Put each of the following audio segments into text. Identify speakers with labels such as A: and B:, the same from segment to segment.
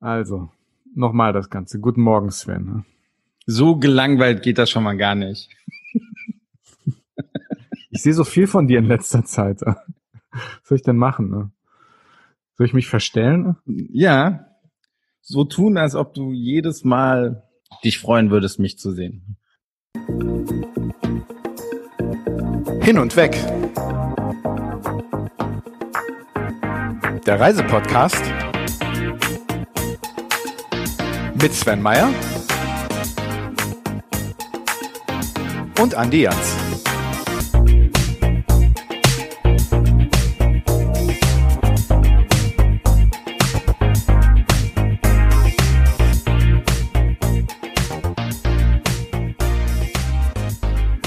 A: Also, nochmal das Ganze. Guten Morgen, Sven. Ne?
B: So gelangweilt geht das schon mal gar nicht.
A: Ich sehe so viel von dir in letzter Zeit. Was soll ich denn machen? Ne? Soll ich mich verstellen?
B: Ja, so tun, als ob du jedes Mal dich freuen würdest, mich zu sehen.
C: Hin und weg. Der Reisepodcast mit Sven Meyer und Andi Jans.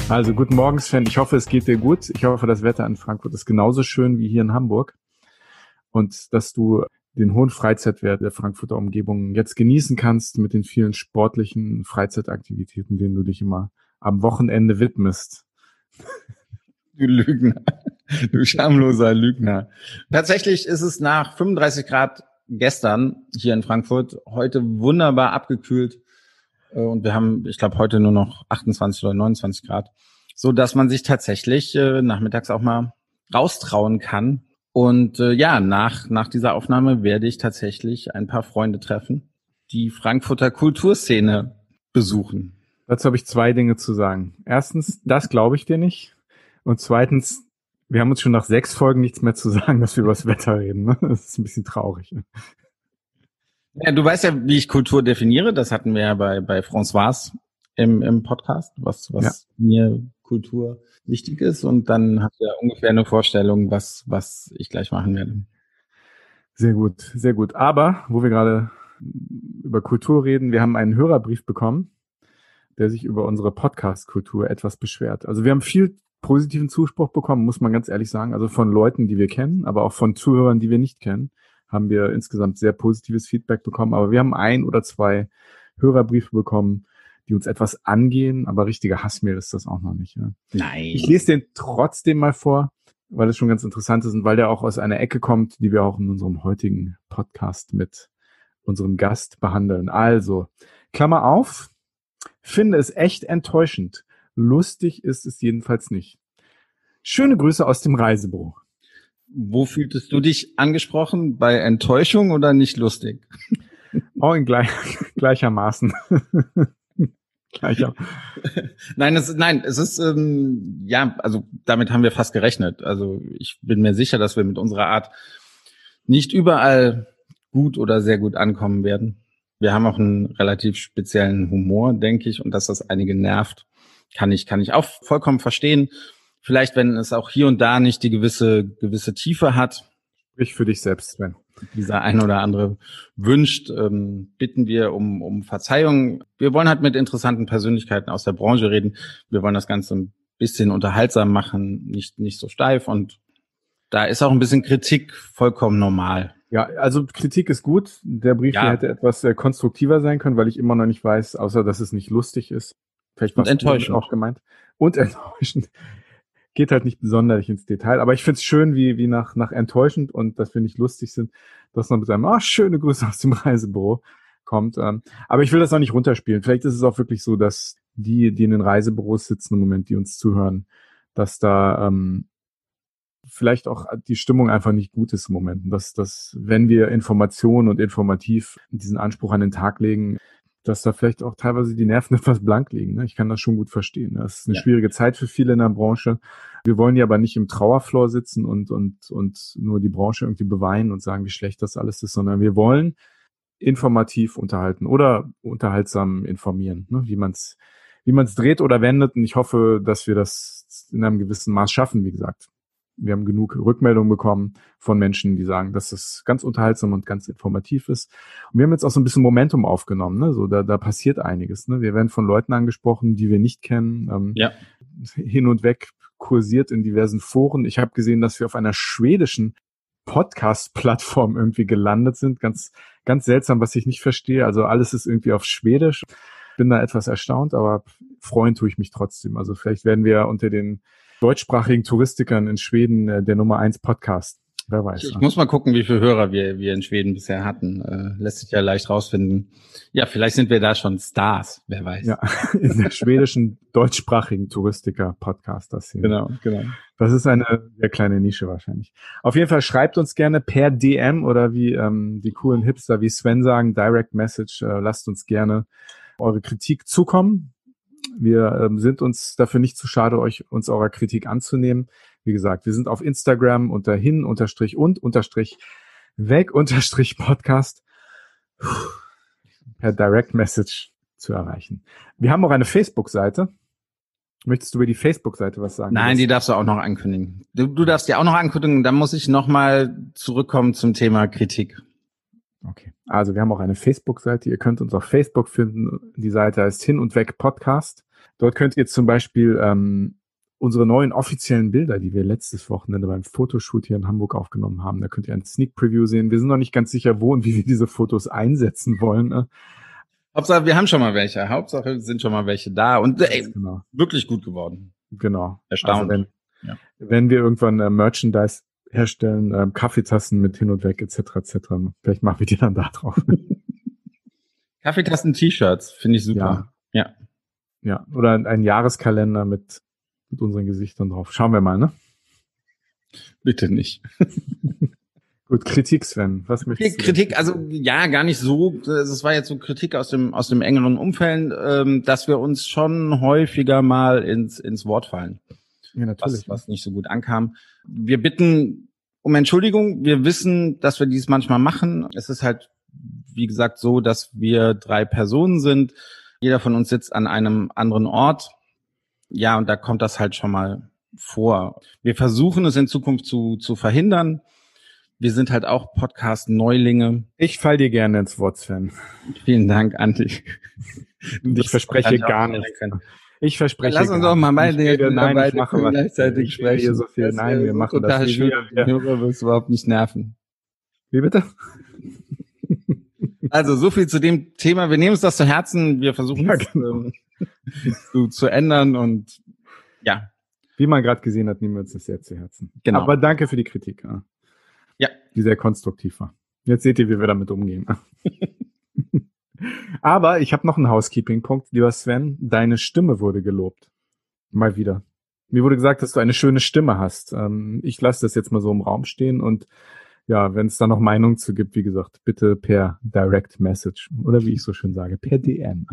A: Also guten Morgen, Sven. Ich hoffe, es geht dir gut. Ich hoffe, das Wetter in Frankfurt ist genauso schön wie hier in Hamburg und dass du den hohen Freizeitwert der Frankfurter Umgebung jetzt genießen kannst mit den vielen sportlichen Freizeitaktivitäten, denen du dich immer am Wochenende widmest.
B: Du Lügner. Du schamloser Lügner. Tatsächlich ist es nach 35 Grad gestern hier in Frankfurt heute wunderbar abgekühlt. Äh, und wir haben, ich glaube, heute nur noch 28 oder 29 Grad, so dass man sich tatsächlich äh, nachmittags auch mal raustrauen kann und äh, ja, nach, nach dieser Aufnahme werde ich tatsächlich ein paar Freunde treffen, die Frankfurter Kulturszene besuchen.
A: Dazu habe ich zwei Dinge zu sagen. Erstens, das glaube ich dir nicht. Und zweitens, wir haben uns schon nach sechs Folgen nichts mehr zu sagen, dass wir über das Wetter reden. Ne? Das ist ein bisschen traurig.
B: Ja, du weißt ja, wie ich Kultur definiere. Das hatten wir ja bei, bei François im, im Podcast, was, was ja. mir Kultur wichtig ist und dann habt ihr ungefähr eine Vorstellung, was, was ich gleich machen werde.
A: Sehr gut, sehr gut. Aber, wo wir gerade über Kultur reden, wir haben einen Hörerbrief bekommen, der sich über unsere Podcast-Kultur etwas beschwert. Also wir haben viel positiven Zuspruch bekommen, muss man ganz ehrlich sagen. Also von Leuten, die wir kennen, aber auch von Zuhörern, die wir nicht kennen, haben wir insgesamt sehr positives Feedback bekommen. Aber wir haben ein oder zwei Hörerbriefe bekommen, die uns etwas angehen, aber richtiger Hassmail ist das auch noch nicht. Ja.
B: Nein.
A: Ich lese den trotzdem mal vor, weil es schon ganz interessant ist und weil der auch aus einer Ecke kommt, die wir auch in unserem heutigen Podcast mit unserem Gast behandeln. Also, Klammer auf, finde es echt enttäuschend. Lustig ist es jedenfalls nicht. Schöne Grüße aus dem Reisebüro.
B: Wo fühltest du dich angesprochen? Bei Enttäuschung oder nicht lustig?
A: Oh, in gleich, gleichermaßen.
B: Gleicher. nein, es, nein, es ist ähm, ja, also damit haben wir fast gerechnet. Also ich bin mir sicher, dass wir mit unserer Art nicht überall gut oder sehr gut ankommen werden. Wir haben auch einen relativ speziellen Humor, denke ich, und dass das einige nervt, kann ich kann ich auch vollkommen verstehen. Vielleicht, wenn es auch hier und da nicht die gewisse gewisse Tiefe hat.
A: Sprich für dich selbst, Sven
B: dieser ein oder andere wünscht, ähm, bitten wir um, um Verzeihung. Wir wollen halt mit interessanten Persönlichkeiten aus der Branche reden. Wir wollen das Ganze ein bisschen unterhaltsam machen, nicht, nicht so steif und da ist auch ein bisschen Kritik vollkommen normal.
A: Ja, also Kritik ist gut. Der Brief ja. hier hätte etwas äh, konstruktiver sein können, weil ich immer noch nicht weiß, außer dass es nicht lustig ist.
B: Vielleicht war es
A: auch gemeint. Und enttäuschend geht halt nicht besonders ins Detail. Aber ich finde es schön, wie, wie nach, nach enttäuschend und dass wir nicht lustig sind, dass man mit einem, ah, schöne Grüße aus dem Reisebüro kommt. Ähm, aber ich will das auch nicht runterspielen. Vielleicht ist es auch wirklich so, dass die, die in den Reisebüros sitzen im Moment, die uns zuhören, dass da ähm, vielleicht auch die Stimmung einfach nicht gut ist im Moment. Dass, dass wenn wir Informationen und informativ diesen Anspruch an den Tag legen, dass da vielleicht auch teilweise die Nerven etwas blank liegen. Ne? Ich kann das schon gut verstehen. Das ist eine ja. schwierige Zeit für viele in der Branche. Wir wollen ja aber nicht im Trauerflor sitzen und, und, und nur die Branche irgendwie beweinen und sagen, wie schlecht das alles ist, sondern wir wollen informativ unterhalten oder unterhaltsam informieren, ne? wie man es wie man's dreht oder wendet. Und ich hoffe, dass wir das in einem gewissen Maß schaffen, wie gesagt wir haben genug Rückmeldungen bekommen von Menschen, die sagen, dass das ganz unterhaltsam und ganz informativ ist. Und wir haben jetzt auch so ein bisschen Momentum aufgenommen. Ne? So, da, da passiert einiges. Ne? Wir werden von Leuten angesprochen, die wir nicht kennen. Ähm, ja. Hin und weg kursiert in diversen Foren. Ich habe gesehen, dass wir auf einer schwedischen Podcast-Plattform irgendwie gelandet sind. Ganz, ganz seltsam, was ich nicht verstehe. Also alles ist irgendwie auf Schwedisch. Bin da etwas erstaunt, aber freuen tue ich mich trotzdem. Also vielleicht werden wir unter den deutschsprachigen Touristikern in Schweden äh, der Nummer eins Podcast. Wer weiß.
B: Ich muss mal gucken, wie viele Hörer wir, wir in Schweden bisher hatten. Äh, lässt sich ja leicht rausfinden. Ja, vielleicht sind wir da schon Stars, wer weiß.
A: Ja, in der schwedischen deutschsprachigen Touristiker-Podcast das hier.
B: Genau, genau.
A: Das ist eine sehr kleine Nische wahrscheinlich. Auf jeden Fall schreibt uns gerne per DM oder wie ähm, die coolen Hipster wie Sven sagen, Direct Message. Äh, lasst uns gerne eure Kritik zukommen. Wir ähm, sind uns dafür nicht zu schade, euch uns eurer Kritik anzunehmen. Wie gesagt, wir sind auf Instagram unter hin unterstrich und unterstrich weg unterstrich Podcast per Direct Message zu erreichen. Wir haben auch eine Facebook-Seite. Möchtest du über die Facebook-Seite was sagen?
B: Nein, die darfst du auch noch ankündigen. Du, du darfst die auch noch ankündigen. Dann muss ich nochmal zurückkommen zum Thema Kritik.
A: Okay. Also wir haben auch eine Facebook-Seite. Ihr könnt uns auf Facebook finden. Die Seite heißt Hin und Weg Podcast. Dort könnt ihr zum Beispiel ähm, unsere neuen offiziellen Bilder, die wir letztes Wochenende beim Fotoshoot hier in Hamburg aufgenommen haben. Da könnt ihr ein Sneak Preview sehen. Wir sind noch nicht ganz sicher, wo und wie wir diese Fotos einsetzen wollen. Ne?
B: Hauptsache, wir haben schon mal welche. Hauptsache, sind schon mal welche da und ey, genau. wirklich gut geworden.
A: Genau.
B: Erstaunt.
A: Also wenn, ja. wenn wir irgendwann äh, Merchandise herstellen, äh, Kaffeetassen mit hin und weg etc. etc. Vielleicht machen wir die dann da drauf.
B: Kaffeetassen-T-Shirts finde ich super.
A: Ja. ja. Ja, oder ein Jahreskalender mit mit unseren Gesichtern drauf. Schauen wir mal, ne?
B: Bitte nicht.
A: Gut, Kritik, Sven. Was möchtest
B: du? Kritik, also ja, gar nicht so. Es war jetzt so Kritik aus dem aus dem engeren Umfeld, ähm, dass wir uns schon häufiger mal ins ins Wort fallen.
A: Ja, natürlich.
B: Was, was nicht so gut ankam. Wir bitten um Entschuldigung. Wir wissen, dass wir dies manchmal machen. Es ist halt, wie gesagt, so, dass wir drei Personen sind. Jeder von uns sitzt an einem anderen Ort ja, und da kommt das halt schon mal vor. Wir versuchen es in Zukunft zu, zu verhindern. Wir sind halt auch Podcast-Neulinge.
A: Ich fall dir gerne ins Wort, Sven.
B: Vielen Dank.
A: Und ich verspreche gar nichts. Ich verspreche.
B: Lass uns doch mal
A: ich rede, nein, ich mache was.
B: gleichzeitig sprechen.
A: So viel. Nein, wir machen
B: total
A: das.
B: Schön. Wir, Hörer wirst überhaupt nicht nerven.
A: Wie bitte?
B: Also so viel zu dem Thema. Wir nehmen uns das zu Herzen. Wir versuchen
A: ja, genau.
B: es, zu, zu ändern und ja.
A: Wie man gerade gesehen hat, nehmen wir uns das sehr zu Herzen.
B: Genau.
A: Aber danke für die Kritik. Ja. Die sehr konstruktiv war. Jetzt seht ihr, wie wir damit umgehen. Aber ich habe noch einen Housekeeping-Punkt, lieber Sven. Deine Stimme wurde gelobt. Mal wieder. Mir wurde gesagt, dass du eine schöne Stimme hast. Ähm, ich lasse das jetzt mal so im Raum stehen und ja, wenn es da noch Meinungen zu gibt, wie gesagt, bitte per Direct Message oder wie ich so schön sage, per DM.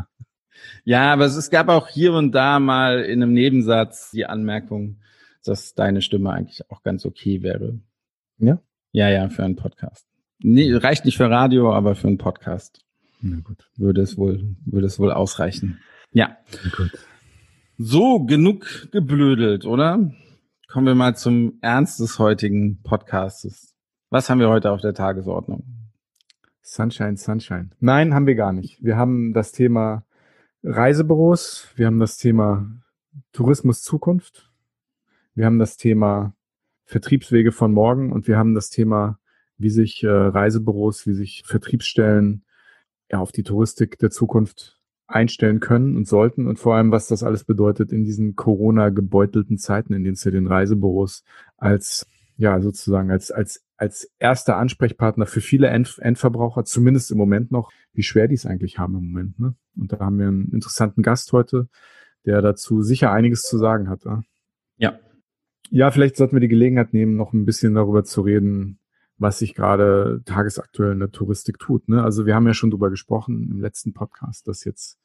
B: Ja, aber es gab auch hier und da mal in einem Nebensatz die Anmerkung, dass deine Stimme eigentlich auch ganz okay wäre.
A: Ja?
B: Ja, ja, für einen Podcast. Nee, reicht nicht für Radio, aber für einen Podcast.
A: Na gut.
B: Würde es wohl, würde es wohl ausreichen. Ja. So, genug geblödelt, oder? Kommen wir mal zum Ernst des heutigen Podcastes. Was haben wir heute auf der Tagesordnung?
A: Sunshine, Sunshine. Nein, haben wir gar nicht. Wir haben das Thema Reisebüros, wir haben das Thema Tourismus Zukunft, wir haben das Thema Vertriebswege von morgen und wir haben das Thema, wie sich äh, Reisebüros, wie sich Vertriebsstellen ja, auf die Touristik der Zukunft einstellen können und sollten und vor allem, was das alles bedeutet in diesen Corona-gebeutelten Zeiten, in denen es ja den Reisebüros als, ja, sozusagen als, als als erster Ansprechpartner für viele End Endverbraucher, zumindest im Moment noch, wie schwer die es eigentlich haben im Moment. Ne? Und da haben wir einen interessanten Gast heute, der dazu sicher einiges zu sagen hat.
B: Ja.
A: Ja, vielleicht sollten wir die Gelegenheit nehmen, noch ein bisschen darüber zu reden, was sich gerade tagesaktuell in der Touristik tut. Ne? Also wir haben ja schon darüber gesprochen im letzten Podcast, dass jetzt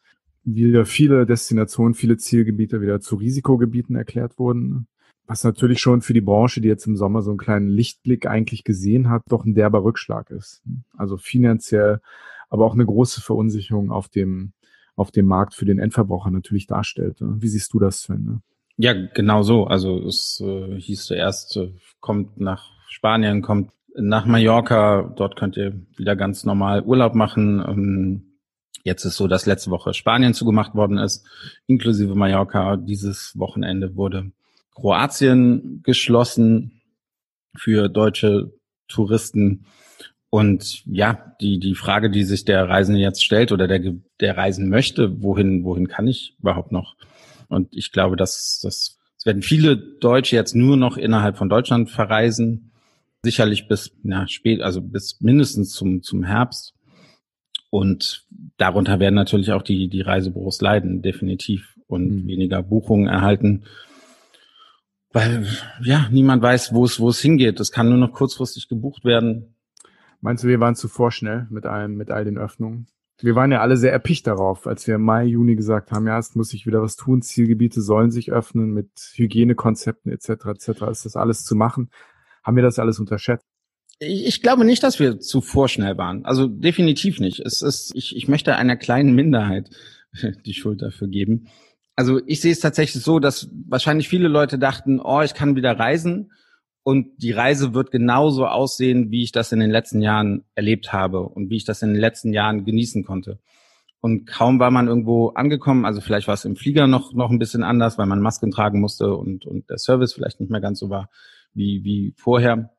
A: wieder viele Destinationen, viele Zielgebiete wieder zu Risikogebieten erklärt wurden. Ne? was natürlich schon für die Branche, die jetzt im Sommer so einen kleinen Lichtblick eigentlich gesehen hat, doch ein derber Rückschlag ist. Also finanziell, aber auch eine große Verunsicherung auf dem, auf dem Markt für den Endverbraucher natürlich darstellt. Wie siehst du das, Sven?
B: Ja, genau so. Also es äh, hieß zuerst, äh, kommt nach Spanien, kommt nach Mallorca, dort könnt ihr wieder ganz normal Urlaub machen. Ähm, jetzt ist so, dass letzte Woche Spanien zugemacht worden ist, inklusive Mallorca. Dieses Wochenende wurde Kroatien geschlossen für deutsche Touristen. Und ja, die, die Frage, die sich der Reisende jetzt stellt oder der, der reisen möchte, wohin, wohin kann ich überhaupt noch? Und ich glaube, dass, dass es werden viele Deutsche jetzt nur noch innerhalb von Deutschland verreisen. Sicherlich bis na, spät, also bis mindestens zum, zum Herbst. Und darunter werden natürlich auch die, die Reisebüros leiden, definitiv, und mhm. weniger Buchungen erhalten. Weil, ja, niemand weiß, wo es, wo es hingeht. Es kann nur noch kurzfristig gebucht werden.
A: Meinst du, wir waren zu vorschnell mit allem, mit all den Öffnungen? Wir waren ja alle sehr erpicht darauf, als wir im Mai, Juni gesagt haben, ja, es muss sich wieder was tun, Zielgebiete sollen sich öffnen mit Hygienekonzepten etc. etc. Ist das alles zu machen? Haben wir das alles unterschätzt?
B: Ich, glaube nicht, dass wir zu vorschnell waren. Also definitiv nicht. Es ist, ich, ich möchte einer kleinen Minderheit die Schuld dafür geben. Also ich sehe es tatsächlich so, dass wahrscheinlich viele Leute dachten, oh, ich kann wieder reisen und die Reise wird genauso aussehen, wie ich das in den letzten Jahren erlebt habe und wie ich das in den letzten Jahren genießen konnte. Und kaum war man irgendwo angekommen, also vielleicht war es im Flieger noch, noch ein bisschen anders, weil man Masken tragen musste und, und der Service vielleicht nicht mehr ganz so war wie, wie vorher.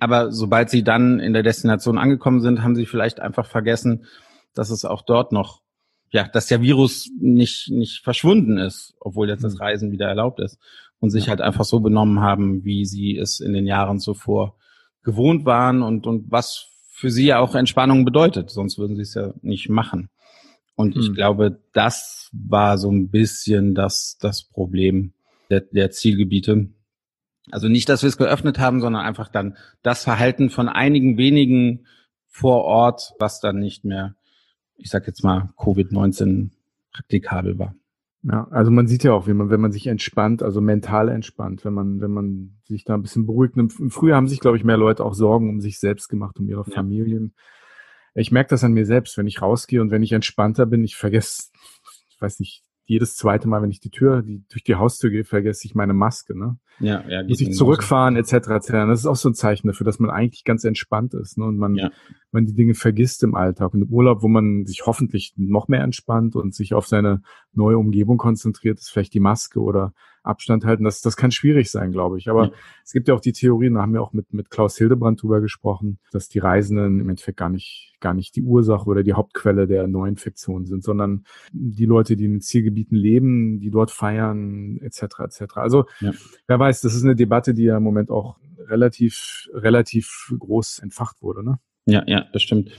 B: Aber sobald sie dann in der Destination angekommen sind, haben sie vielleicht einfach vergessen, dass es auch dort noch, ja, dass der Virus nicht, nicht verschwunden ist, obwohl jetzt das hm. Reisen wieder erlaubt ist und sich halt einfach so benommen haben, wie sie es in den Jahren zuvor gewohnt waren und, und was für sie ja auch Entspannung bedeutet, sonst würden sie es ja nicht machen. Und hm. ich glaube, das war so ein bisschen das, das Problem der, der Zielgebiete. Also nicht, dass wir es geöffnet haben, sondern einfach dann das Verhalten von einigen wenigen vor Ort, was dann nicht mehr, ich sag jetzt mal, Covid-19 praktikabel war.
A: Ja, also man sieht ja auch, wie man, wenn man sich entspannt, also mental entspannt, wenn man, wenn man sich da ein bisschen beruhigt. Im Frühjahr haben sich, glaube ich, mehr Leute auch Sorgen um sich selbst gemacht, um ihre ja. Familien. Ich merke das an mir selbst, wenn ich rausgehe und wenn ich entspannter bin, ich vergesse, ich weiß nicht, jedes zweite Mal, wenn ich die Tür, die, durch die Haustür gehe, vergesse ich meine Maske, ne?
B: Ja, ja.
A: Muss ich zurückfahren, etc., etc. Das ist auch so ein Zeichen dafür, dass man eigentlich ganz entspannt ist, ne? Und man, ja. man die Dinge vergisst im Alltag. Und im Urlaub, wo man sich hoffentlich noch mehr entspannt und sich auf seine neue Umgebung konzentriert, ist vielleicht die Maske oder Abstand halten. Das, das kann schwierig sein, glaube ich. Aber ja. es gibt ja auch die Theorien, da haben wir auch mit, mit Klaus Hildebrand drüber gesprochen, dass die Reisenden im Endeffekt gar nicht, gar nicht die Ursache oder die Hauptquelle der Neuinfektion sind, sondern die Leute, die in den Zielgebieten leben, die dort feiern, etc. etc. Also ja. wer weiß, das ist eine Debatte, die ja im Moment auch relativ, relativ groß entfacht wurde. Ne?
B: Ja, ja, das stimmt.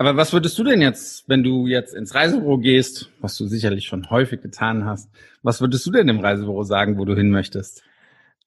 B: Aber was würdest du denn jetzt, wenn du jetzt ins Reisebüro gehst, was du sicherlich schon häufig getan hast, was würdest du denn im Reisebüro sagen, wo du hin möchtest?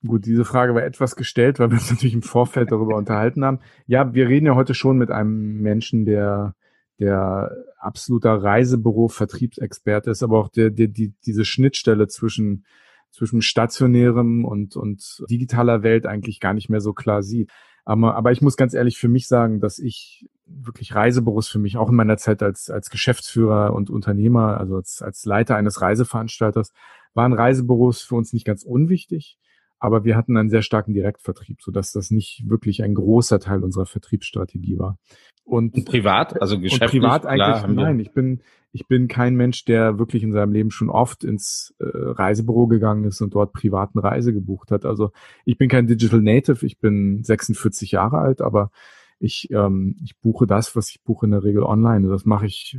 A: Gut, diese Frage war etwas gestellt, weil wir uns natürlich im Vorfeld darüber unterhalten haben. Ja, wir reden ja heute schon mit einem Menschen, der, der absoluter Reisebüro-Vertriebsexperte ist, aber auch der, der, die, diese Schnittstelle zwischen, zwischen stationärem und, und digitaler Welt eigentlich gar nicht mehr so klar sieht. Aber, aber ich muss ganz ehrlich für mich sagen, dass ich wirklich Reisebüros für mich, auch in meiner Zeit als, als Geschäftsführer und Unternehmer, also als, als Leiter eines Reiseveranstalters, waren Reisebüros für uns nicht ganz unwichtig, aber wir hatten einen sehr starken Direktvertrieb, sodass das nicht wirklich ein großer Teil unserer Vertriebsstrategie war.
B: Und, und privat, also geschäftlich?
A: Und privat eigentlich, nein, ich bin, ich bin kein Mensch, der wirklich in seinem Leben schon oft ins äh, Reisebüro gegangen ist und dort privaten Reise gebucht hat. Also ich bin kein Digital Native, ich bin 46 Jahre alt, aber ich, ähm, ich buche das, was ich buche in der Regel online. Das mache ich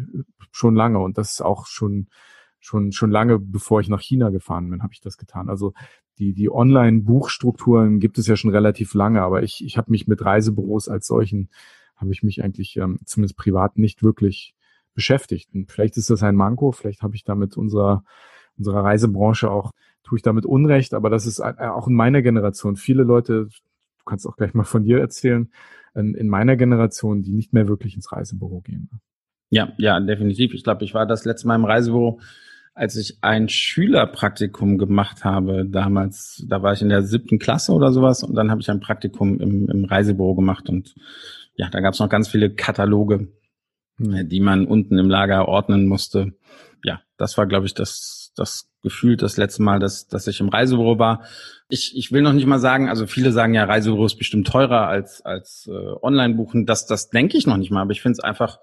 A: schon lange und das ist auch schon schon schon lange, bevor ich nach China gefahren bin, habe ich das getan. Also die die Online-Buchstrukturen gibt es ja schon relativ lange, aber ich ich habe mich mit Reisebüros als solchen habe ich mich eigentlich ähm, zumindest privat nicht wirklich beschäftigt. Und vielleicht ist das ein Manko, vielleicht habe ich damit unserer unserer Reisebranche auch tue ich damit Unrecht, aber das ist auch in meiner Generation viele Leute. Du kannst auch gleich mal von dir erzählen in, in meiner Generation, die nicht mehr wirklich ins Reisebüro gehen.
B: Ja, ja, definitiv. Ich glaube, ich war das letzte Mal im Reisebüro, als ich ein Schülerpraktikum gemacht habe. Damals, da war ich in der siebten Klasse oder sowas und dann habe ich ein Praktikum im, im Reisebüro gemacht und ja, da gab es noch ganz viele Kataloge, hm. die man unten im Lager ordnen musste. Ja, das war, glaube ich, das, das gefühlt das letzte Mal, dass, dass ich im Reisebüro war ich, ich will noch nicht mal sagen, also viele sagen ja, Reisebüro ist bestimmt teurer als, als äh, Online-Buchen. Das, das denke ich noch nicht mal, aber ich finde es einfach,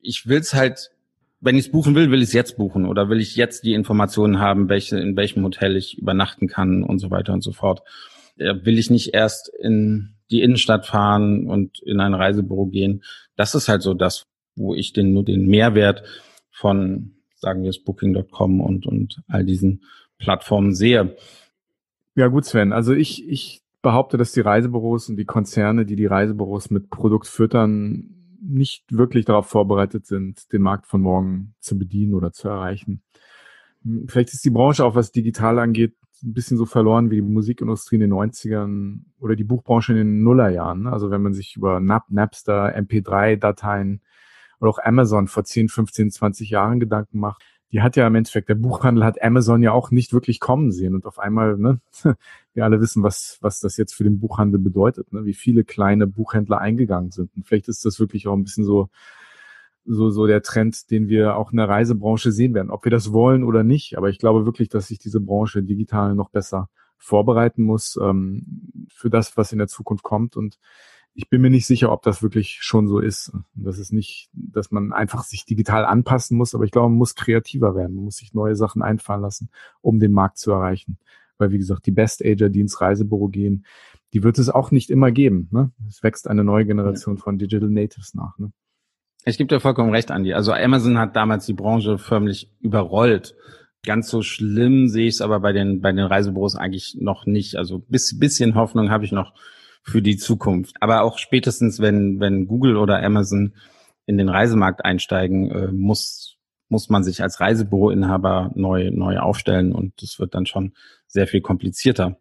B: ich will es halt, wenn ich es buchen will, will ich es jetzt buchen oder will ich jetzt die Informationen haben, welche, in welchem Hotel ich übernachten kann und so weiter und so fort. Ja, will ich nicht erst in die Innenstadt fahren und in ein Reisebüro gehen. Das ist halt so das, wo ich den, nur den Mehrwert von, sagen wir es, Booking.com und, und all diesen Plattformen sehe.
A: Ja gut, Sven. Also ich, ich behaupte, dass die Reisebüros und die Konzerne, die die Reisebüros mit Produkt füttern, nicht wirklich darauf vorbereitet sind, den Markt von morgen zu bedienen oder zu erreichen. Vielleicht ist die Branche auch, was digital angeht, ein bisschen so verloren wie die Musikindustrie in den 90ern oder die Buchbranche in den Nullerjahren. Also wenn man sich über Nap, Napster, MP3-Dateien oder auch Amazon vor 10, 15, 20 Jahren Gedanken macht, die hat ja im Endeffekt, der Buchhandel hat Amazon ja auch nicht wirklich kommen sehen. Und auf einmal, ne, wir alle wissen, was, was das jetzt für den Buchhandel bedeutet, ne, wie viele kleine Buchhändler eingegangen sind. Und vielleicht ist das wirklich auch ein bisschen so, so, so der Trend, den wir auch in der Reisebranche sehen werden, ob wir das wollen oder nicht. Aber ich glaube wirklich, dass sich diese Branche digital noch besser vorbereiten muss ähm, für das, was in der Zukunft kommt. Und ich bin mir nicht sicher, ob das wirklich schon so ist. Das ist nicht, dass man einfach sich digital anpassen muss, aber ich glaube, man muss kreativer werden. Man muss sich neue Sachen einfallen lassen, um den Markt zu erreichen. Weil, wie gesagt, die Best Ager, die ins Reisebüro gehen, die wird es auch nicht immer geben. Ne? Es wächst eine neue Generation von Digital Natives nach. Ne?
B: Ich gebe dir vollkommen recht, Andy. Also Amazon hat damals die Branche förmlich überrollt. Ganz so schlimm sehe ich es aber bei den, bei den Reisebüros eigentlich noch nicht. Also bis, bisschen Hoffnung habe ich noch für die Zukunft. Aber auch spätestens, wenn, wenn Google oder Amazon in den Reisemarkt einsteigen, äh, muss, muss man sich als Reisebüroinhaber neu, neu aufstellen und das wird dann schon sehr viel komplizierter.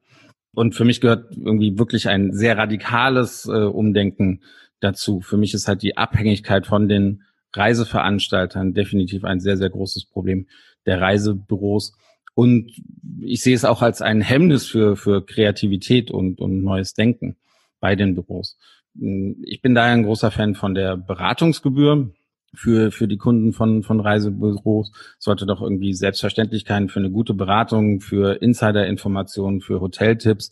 B: Und für mich gehört irgendwie wirklich ein sehr radikales äh, Umdenken dazu. Für mich ist halt die Abhängigkeit von den Reiseveranstaltern definitiv ein sehr, sehr großes Problem der Reisebüros. Und ich sehe es auch als ein Hemmnis für, für Kreativität und, und neues Denken bei den Büros. Ich bin daher ein großer Fan von der Beratungsgebühr für, für die Kunden von, von Reisebüros. Sollte doch irgendwie Selbstverständlichkeiten für eine gute Beratung, für Insider-Informationen, für Hoteltipps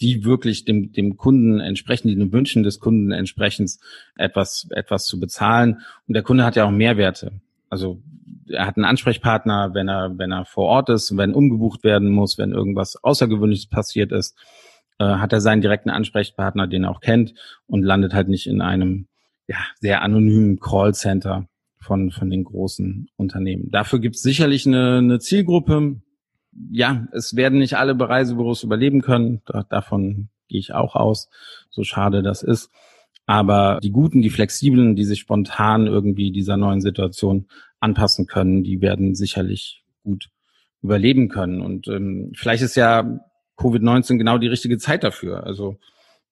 B: die wirklich dem, dem Kunden entsprechen, den Wünschen des Kunden entsprechend etwas, etwas zu bezahlen. Und der Kunde hat ja auch Mehrwerte. Also er hat einen Ansprechpartner, wenn er, wenn er vor Ort ist, wenn umgebucht werden muss, wenn irgendwas Außergewöhnliches passiert ist, äh, hat er seinen direkten Ansprechpartner, den er auch kennt und landet halt nicht in einem ja, sehr anonymen Callcenter von, von den großen Unternehmen. Dafür gibt es sicherlich eine, eine Zielgruppe, ja, es werden nicht alle Reisebüros überleben können. Da, davon gehe ich auch aus, so schade das ist. Aber die Guten, die Flexiblen, die sich spontan irgendwie dieser neuen Situation anpassen können, die werden sicherlich gut überleben können. Und ähm, vielleicht ist ja Covid-19 genau die richtige Zeit dafür. Also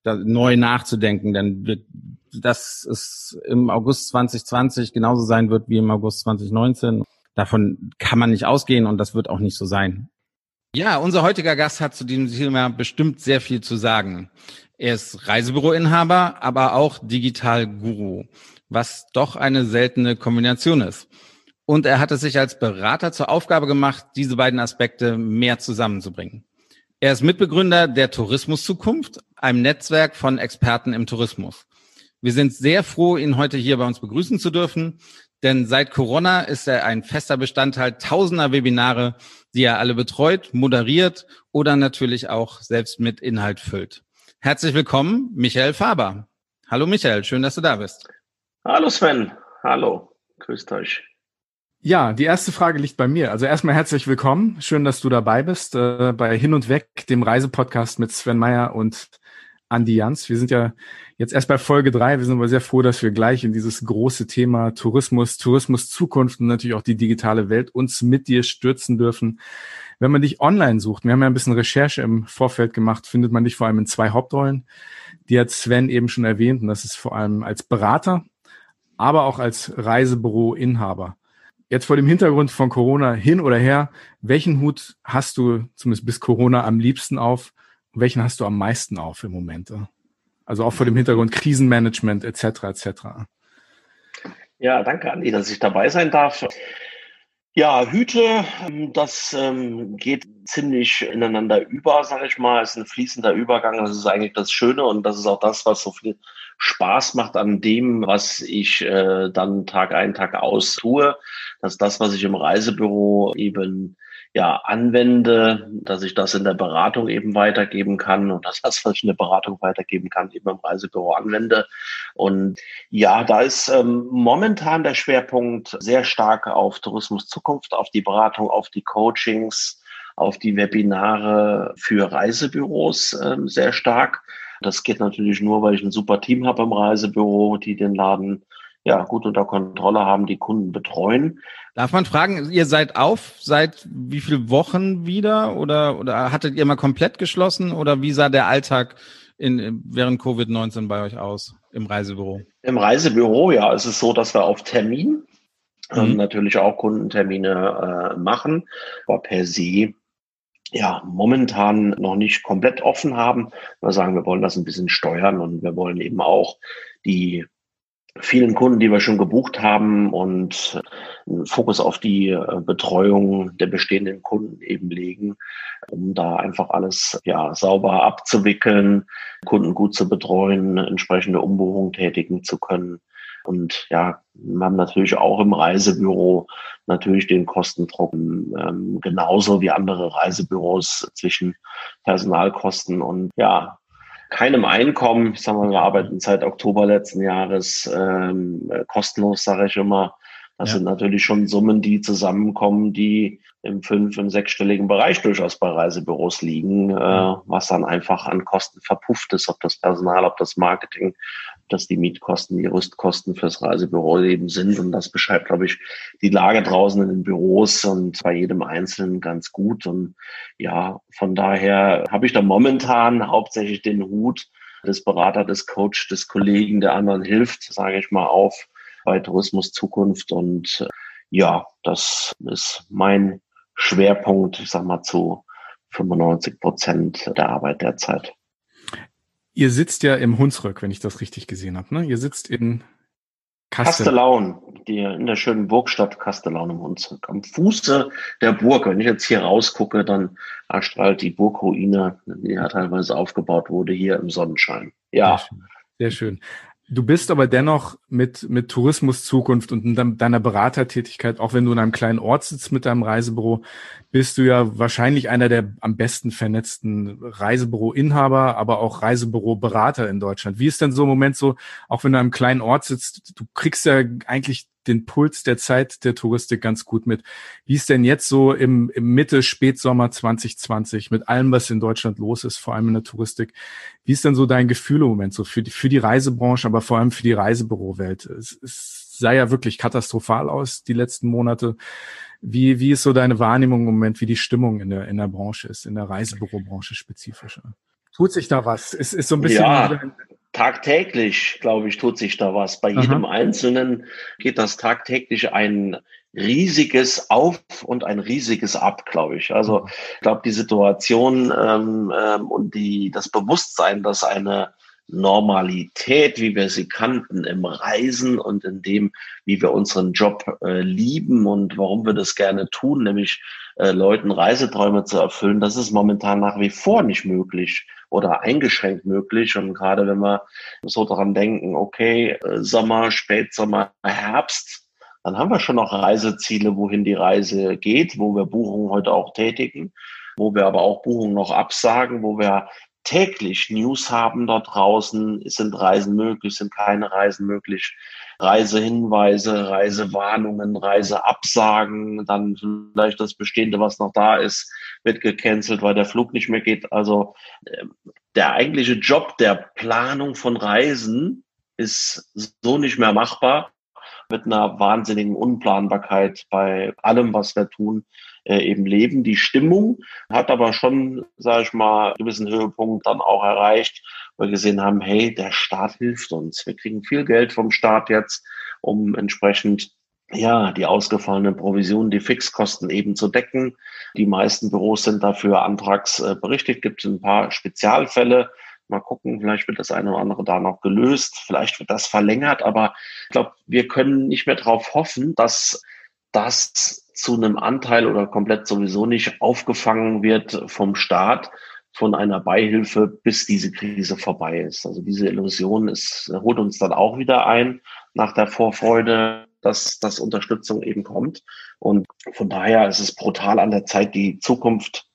B: da neu nachzudenken, denn wird, dass es im August 2020 genauso sein wird wie im August 2019. Davon kann man nicht ausgehen und das wird auch nicht so sein. Ja, unser heutiger Gast hat zu diesem Thema bestimmt sehr viel zu sagen. Er ist Reisebüroinhaber, aber auch Digital-Guru, was doch eine seltene Kombination ist. Und er hat es sich als Berater zur Aufgabe gemacht, diese beiden Aspekte mehr zusammenzubringen. Er ist Mitbegründer der Tourismuszukunft, einem Netzwerk von Experten im Tourismus. Wir sind sehr froh, ihn heute hier bei uns begrüßen zu dürfen. Denn seit Corona ist er ein fester Bestandteil tausender Webinare, die er alle betreut, moderiert oder natürlich auch selbst mit Inhalt füllt. Herzlich willkommen, Michael Faber. Hallo Michael, schön, dass du da bist.
D: Hallo Sven, hallo, grüßt euch.
A: Ja, die erste Frage liegt bei mir. Also erstmal herzlich willkommen. Schön, dass du dabei bist äh, bei Hin und Weg, dem Reisepodcast mit Sven Meyer und Andi Jans. Wir sind ja jetzt erst bei Folge drei. Wir sind aber sehr froh, dass wir gleich in dieses große Thema Tourismus, Tourismus Zukunft und natürlich auch die digitale Welt uns mit dir stürzen dürfen. Wenn man dich online sucht, wir haben ja ein bisschen Recherche im Vorfeld gemacht, findet man dich vor allem in zwei Hauptrollen. Die hat Sven eben schon erwähnt und das ist vor allem als Berater, aber auch als Reisebüro-Inhaber. Jetzt vor dem Hintergrund von Corona hin oder her, welchen Hut hast du zumindest bis Corona am liebsten auf? welchen hast du am meisten auf im Moment? Also auch vor dem Hintergrund Krisenmanagement etc. etc.
D: Ja, danke Andi, dass ich dabei sein darf. Ja, Hüte, ähm, das ähm, geht ziemlich ineinander über, sage ich mal. Es ist ein fließender Übergang. Das ist eigentlich das Schöne und das ist auch das, was so viel Spaß macht an dem, was ich äh, dann Tag ein, Tag aus tue. Das ist das, was ich im Reisebüro eben ja anwende, dass ich das in der Beratung eben weitergeben kann und das, was ich in der Beratung weitergeben kann, eben im Reisebüro anwende. Und ja, da ist ähm, momentan der Schwerpunkt sehr stark auf Tourismus Zukunft, auf die Beratung, auf die Coachings, auf die Webinare für Reisebüros äh, sehr stark. Das geht natürlich nur, weil ich ein super Team habe im Reisebüro, die den Laden ja gut unter Kontrolle haben, die Kunden betreuen.
B: Darf man fragen, ihr seid auf seit wie viel Wochen wieder oder, oder hattet ihr mal komplett geschlossen oder wie sah der Alltag in, während Covid-19 bei euch aus im Reisebüro?
D: Im Reisebüro, ja, ist es so, dass wir auf Termin ähm, mhm. natürlich auch Kundentermine äh, machen, aber per se ja, momentan noch nicht komplett offen haben. Wir sagen, wir wollen das ein bisschen steuern und wir wollen eben auch die vielen Kunden, die wir schon gebucht haben und einen Fokus auf die äh, Betreuung der bestehenden Kunden eben legen, um da einfach alles ja sauber abzuwickeln, Kunden gut zu betreuen, entsprechende Umbuchungen tätigen zu können. Und ja, wir haben natürlich auch im Reisebüro natürlich den Kostendruck, ähm, genauso wie andere Reisebüros zwischen Personalkosten und ja, keinem Einkommen. Ich sage mal, wir arbeiten seit Oktober letzten Jahres ähm, kostenlos, sage ich immer. Das ja. sind natürlich schon Summen, die zusammenkommen, die im fünf- und sechsstelligen Bereich durchaus bei Reisebüros liegen, äh, was dann einfach an Kosten verpufft ist, ob das Personal, ob das Marketing, ob das die Mietkosten, die Rüstkosten fürs Reisebüro eben sind. Und das beschreibt, glaube ich, die Lage draußen in den Büros und bei jedem Einzelnen ganz gut. Und ja, von daher habe ich da momentan hauptsächlich den Hut des Berater, des Coach, des Kollegen, der anderen hilft, sage ich mal, auf bei Tourismus Zukunft. Und äh, ja, das ist mein Schwerpunkt, ich sag mal, zu 95 Prozent der Arbeit derzeit.
A: Ihr sitzt ja im Hunsrück, wenn ich das richtig gesehen habe. Ne? Ihr sitzt in
D: Kastellaun, die, in der schönen Burgstadt Kastellaun im Hunsrück. Am Fuße der Burg. Wenn ich jetzt hier rausgucke, dann erstrahlt die Burgruine, die ja teilweise aufgebaut wurde, hier im Sonnenschein. Ja.
A: Sehr schön. Sehr schön. Du bist aber dennoch mit, mit Tourismus Zukunft und deiner Beratertätigkeit, auch wenn du in einem kleinen Ort sitzt mit deinem Reisebüro, bist du ja wahrscheinlich einer der am besten vernetzten Reisebüro-Inhaber, aber auch Reisebüro-Berater in Deutschland. Wie ist denn so im Moment so, auch wenn du in einem kleinen Ort sitzt, du kriegst ja eigentlich den Puls der Zeit der Touristik ganz gut mit. Wie ist denn jetzt so im, im Mitte, Spätsommer 2020 mit allem, was in Deutschland los ist, vor allem in der Touristik? Wie ist denn so dein Gefühl im Moment so für die, für die Reisebranche, aber vor allem für die Reisebürowelt? Es, es sah ja wirklich katastrophal aus die letzten Monate. Wie, wie ist so deine Wahrnehmung im Moment, wie die Stimmung in der, in der Branche ist, in der Reisebürobranche spezifischer? Tut sich da was? Es ist so ein bisschen.
D: Ja, tagtäglich, glaube ich, tut sich da was. Bei Aha. jedem Einzelnen geht das tagtäglich ein riesiges Auf und ein riesiges Ab, glaube ich. Also ich glaube, die Situation ähm, ähm, und die, das Bewusstsein, dass eine Normalität, wie wir sie kannten im Reisen und in dem, wie wir unseren Job äh, lieben und warum wir das gerne tun, nämlich äh, Leuten Reiseträume zu erfüllen, das ist momentan nach wie vor nicht möglich oder eingeschränkt möglich. Und gerade wenn wir so daran denken, okay, äh, Sommer, Spätsommer, Herbst, dann haben wir schon noch Reiseziele, wohin die Reise geht, wo wir Buchungen heute auch tätigen, wo wir aber auch Buchungen noch absagen, wo wir täglich News haben dort draußen, sind Reisen möglich, sind keine Reisen möglich, Reisehinweise, Reisewarnungen, Reiseabsagen, dann vielleicht das Bestehende, was noch da ist, wird gecancelt, weil der Flug nicht mehr geht. Also ähm, der eigentliche Job der Planung von Reisen ist so nicht mehr machbar. Mit einer wahnsinnigen Unplanbarkeit bei allem, was wir tun, äh, eben leben. Die Stimmung hat aber schon, sage ich mal, einen gewissen Höhepunkt dann auch erreicht, weil wir gesehen haben, hey, der Staat hilft uns. Wir kriegen viel Geld vom Staat jetzt, um entsprechend ja, die ausgefallenen Provisionen, die Fixkosten eben zu decken. Die meisten Büros sind dafür antragsberechtigt. Gibt es ein paar Spezialfälle. Mal gucken, vielleicht wird das eine oder andere da noch gelöst. Vielleicht wird das verlängert. Aber ich glaube, wir können nicht mehr darauf hoffen, dass das zu einem Anteil oder komplett sowieso nicht aufgefangen wird vom Staat von einer Beihilfe, bis diese Krise vorbei ist. Also diese Illusion ist, holt uns dann auch wieder ein nach der Vorfreude, dass, dass Unterstützung eben kommt. Und von daher ist es brutal an der Zeit, die Zukunft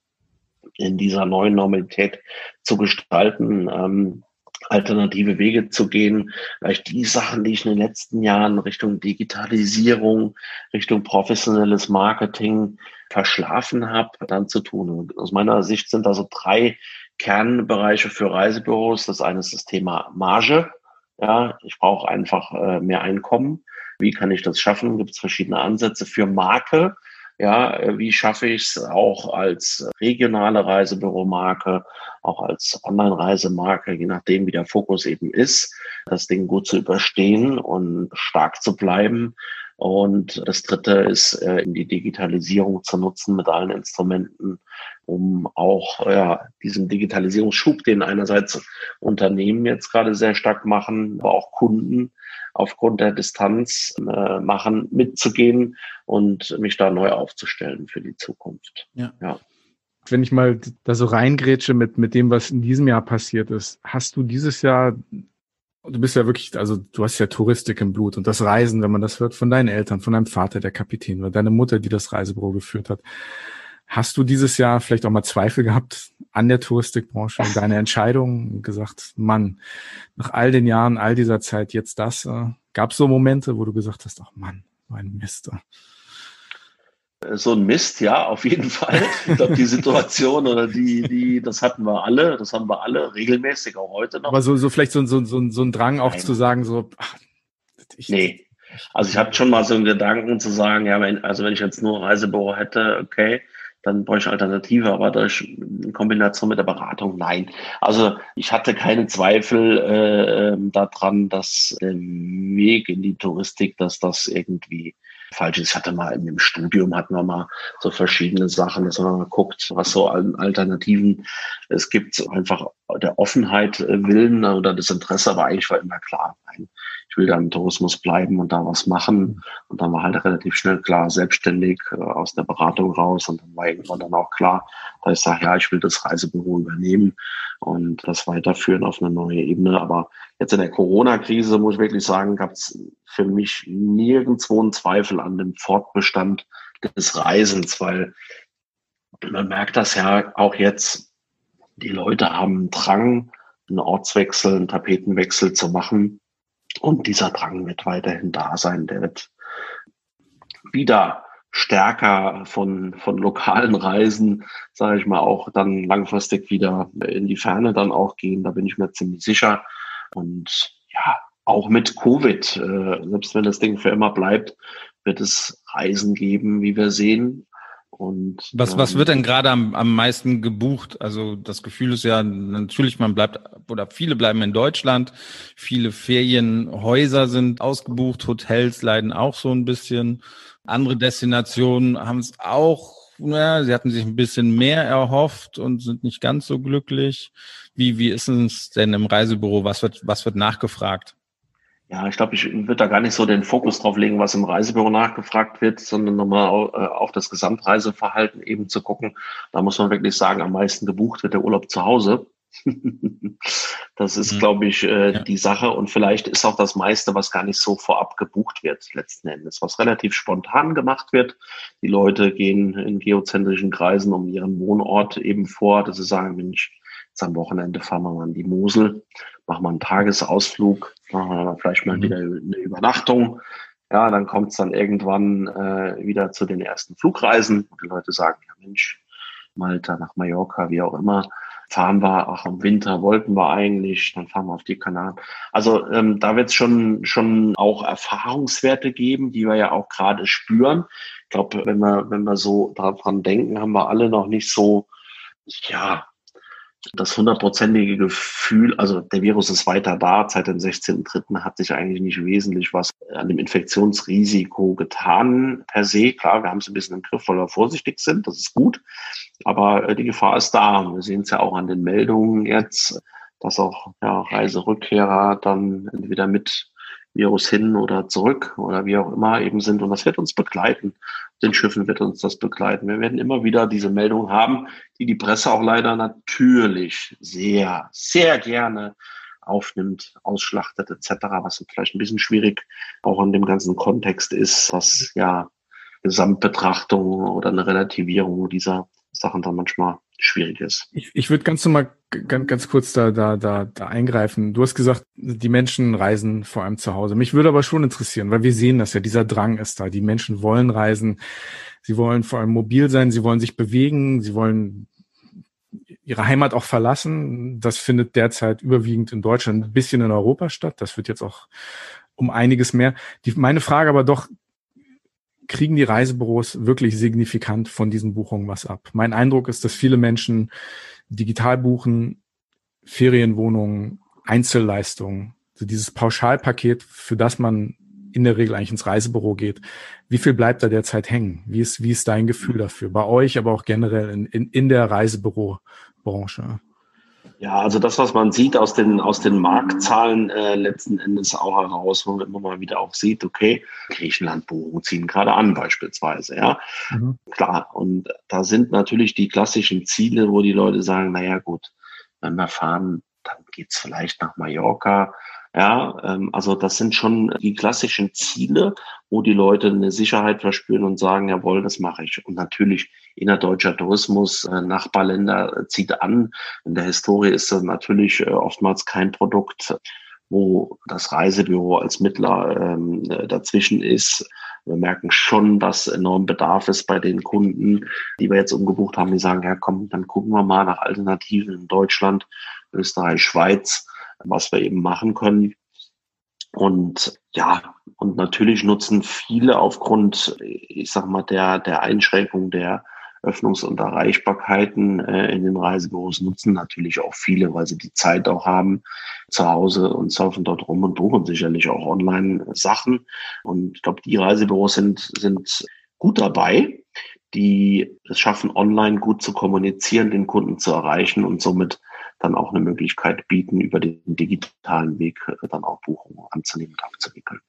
D: in dieser neuen Normalität zu gestalten. Ähm, alternative Wege zu gehen, vielleicht die Sachen, die ich in den letzten Jahren Richtung Digitalisierung, Richtung professionelles Marketing verschlafen habe, dann zu tun. Und aus meiner Sicht sind da so drei Kernbereiche für Reisebüros. Das eine ist das Thema Marge. Ja, ich brauche einfach äh, mehr Einkommen. Wie kann ich das schaffen? Gibt es verschiedene Ansätze für Marke. Ja, äh, wie schaffe ich es auch als regionale Reisebüromarke, auch als Online-Reisemarke, je nachdem, wie der Fokus eben ist, das Ding gut zu überstehen und stark zu bleiben. Und das dritte ist, äh, in die Digitalisierung zu nutzen mit allen Instrumenten, um auch ja, diesen Digitalisierungsschub, den einerseits Unternehmen jetzt gerade sehr stark machen, aber auch Kunden, aufgrund der Distanz äh, machen, mitzugehen und mich da neu aufzustellen für die Zukunft.
A: Ja. ja. Wenn ich mal da so reingrätsche mit, mit dem, was in diesem Jahr passiert ist, hast du dieses Jahr, du bist ja wirklich, also du hast ja Touristik im Blut und das Reisen, wenn man das hört, von deinen Eltern, von deinem Vater, der Kapitän, oder deine Mutter, die das Reisebüro geführt hat. Hast du dieses Jahr vielleicht auch mal Zweifel gehabt an der Touristikbranche und deine Entscheidung gesagt, Mann, nach all den Jahren, all dieser Zeit jetzt das? Äh, Gab es so Momente, wo du gesagt hast, ach Mann, mein Mist.
D: Äh, so ein Mist, ja, auf jeden Fall. Ich glaube, die Situation oder die, die, das hatten wir alle, das haben wir alle regelmäßig, auch heute noch.
A: Aber so, so vielleicht so, so, so, so ein Drang auch Nein. zu sagen, so,
D: ach, ich, nee. Also ich hatte schon mal so einen Gedanken zu sagen, ja, wenn, also wenn ich jetzt nur Reisebüro hätte, okay, dann brauche ich Alternative, aber durch in Kombination mit der Beratung, nein. Also ich hatte keine Zweifel äh, daran, dass der Weg in die Touristik, dass das irgendwie falsch ist. Ich hatte mal dem Studium hatten wir mal so verschiedene Sachen, dass man mal guckt, was so an Alternativen es gibt, einfach der Offenheit willen oder das Interesse, aber eigentlich war immer klar, nein, ich will da im Tourismus bleiben und da was machen. Und dann war halt relativ schnell klar, selbstständig äh, aus der Beratung raus. Und dann war irgendwann dann auch klar, dass ich sage, ja, ich will das Reisebüro übernehmen und das weiterführen auf eine neue Ebene. Aber jetzt in der Corona-Krise, muss ich wirklich sagen, gab es für mich nirgendwo einen Zweifel an dem Fortbestand des Reisens, weil man merkt das ja auch jetzt, die Leute haben einen Drang, einen Ortswechsel, einen Tapetenwechsel zu machen. Und dieser Drang wird weiterhin da sein. Der wird wieder stärker von, von lokalen Reisen, sage ich mal, auch dann langfristig wieder in die Ferne dann auch gehen. Da bin ich mir ziemlich sicher. Und ja, auch mit Covid, äh, selbst wenn das Ding für immer bleibt, wird es Reisen geben, wie wir sehen. Und,
B: was, was wird denn gerade am, am meisten gebucht? Also das Gefühl ist ja natürlich, man bleibt oder viele bleiben in Deutschland, viele Ferienhäuser sind ausgebucht, Hotels leiden auch so ein bisschen. Andere Destinationen haben es auch, naja, sie hatten sich ein bisschen mehr erhofft und sind nicht ganz so glücklich. Wie, wie ist es denn im Reisebüro? Was wird, was wird nachgefragt?
D: Ja, ich glaube, ich würde da gar nicht so den Fokus drauf legen, was im Reisebüro nachgefragt wird, sondern nochmal äh, auf das Gesamtreiseverhalten eben zu gucken. Da muss man wirklich sagen, am meisten gebucht wird der Urlaub zu Hause. das ist, mhm. glaube ich, äh, ja. die Sache. Und vielleicht ist auch das meiste, was gar nicht so vorab gebucht wird, letzten Endes, was relativ spontan gemacht wird. Die Leute gehen in geozentrischen Kreisen um ihren Wohnort eben vor, dass sie sagen, Mensch, jetzt am Wochenende fahren wir mal an die Mosel machen wir einen Tagesausflug, machen wir vielleicht mal mhm. wieder eine Übernachtung. Ja, dann kommt es dann irgendwann äh, wieder zu den ersten Flugreisen, wo die Leute sagen, ja Mensch, Malta nach Mallorca, wie auch immer, fahren wir, ach im Winter wollten wir eigentlich, dann fahren wir auf die Kanaren. Also ähm, da wird es schon, schon auch Erfahrungswerte geben, die wir ja auch gerade spüren. Ich glaube, wenn wir, wenn wir so daran denken, haben wir alle noch nicht so, ja, das hundertprozentige Gefühl, also der Virus ist weiter da, seit dem 16.3. hat sich eigentlich nicht wesentlich was an dem Infektionsrisiko getan per se. Klar, wir haben es ein bisschen im Griff, weil wir vorsichtig sind, das ist gut, aber äh, die Gefahr ist da. Wir sehen es ja auch an den Meldungen jetzt, dass auch ja, Reiserückkehrer dann entweder mit Virus hin oder zurück oder wie auch immer eben sind. Und das wird uns begleiten. Den Schiffen wird uns das begleiten. Wir werden immer wieder diese Meldung haben, die die Presse auch leider natürlich sehr, sehr gerne aufnimmt, ausschlachtet etc., was vielleicht ein bisschen schwierig auch in dem ganzen Kontext ist, was ja Gesamtbetrachtung oder eine Relativierung dieser Sachen dann manchmal schwierig ist.
A: Ich, ich würde ganz normal ganz, ganz kurz da, da, da, da eingreifen. Du hast gesagt, die Menschen reisen vor allem zu Hause. Mich würde aber schon interessieren, weil wir sehen das ja, dieser Drang ist da. Die Menschen wollen reisen. Sie wollen vor allem mobil sein. Sie wollen sich bewegen. Sie wollen ihre Heimat auch verlassen. Das findet derzeit überwiegend in Deutschland, ein bisschen in Europa statt. Das wird jetzt auch um einiges mehr. Die, meine Frage aber doch, kriegen die Reisebüros wirklich signifikant von diesen Buchungen was ab? Mein Eindruck ist, dass viele Menschen digital buchen, Ferienwohnungen, Einzelleistungen, also dieses Pauschalpaket, für das man in der Regel eigentlich ins Reisebüro geht. Wie viel bleibt da derzeit hängen? Wie ist, wie ist dein Gefühl dafür? Bei euch, aber auch generell in, in, in der Reisebürobranche?
D: Ja, also das, was man sieht aus den, aus den Marktzahlen äh, letzten Endes auch heraus, wo man immer mal wieder auch sieht, okay, Griechenland-Buchungen ziehen gerade an beispielsweise, ja. Mhm. Klar, und da sind natürlich die klassischen Ziele, wo die Leute sagen, naja gut, wenn wir fahren, dann geht's vielleicht nach Mallorca, ja, ähm, also das sind schon die klassischen Ziele, wo die Leute eine Sicherheit verspüren und sagen, jawohl, das mache ich. Und natürlich innerdeutscher Tourismus, äh, Nachbarländer äh, zieht an. In der Historie ist das natürlich äh, oftmals kein Produkt, wo das Reisebüro als Mittler ähm, äh, dazwischen ist. Wir merken schon, dass enorm Bedarf ist bei den Kunden, die wir jetzt umgebucht haben, die sagen, ja komm, dann gucken wir mal nach Alternativen in Deutschland, Österreich, Schweiz was wir eben machen können. Und ja, und natürlich nutzen viele aufgrund, ich sag mal, der, der Einschränkung der Öffnungs- und Erreichbarkeiten äh, in den Reisebüros nutzen natürlich auch viele, weil sie die Zeit auch haben zu Hause und surfen dort rum und buchen sicherlich auch online Sachen. Und ich glaube, die Reisebüros sind, sind gut dabei, die es schaffen, online gut zu kommunizieren, den Kunden zu erreichen und somit dann auch eine Möglichkeit bieten, über den digitalen Weg äh, dann auch Buchungen anzunehmen und abzuwickeln.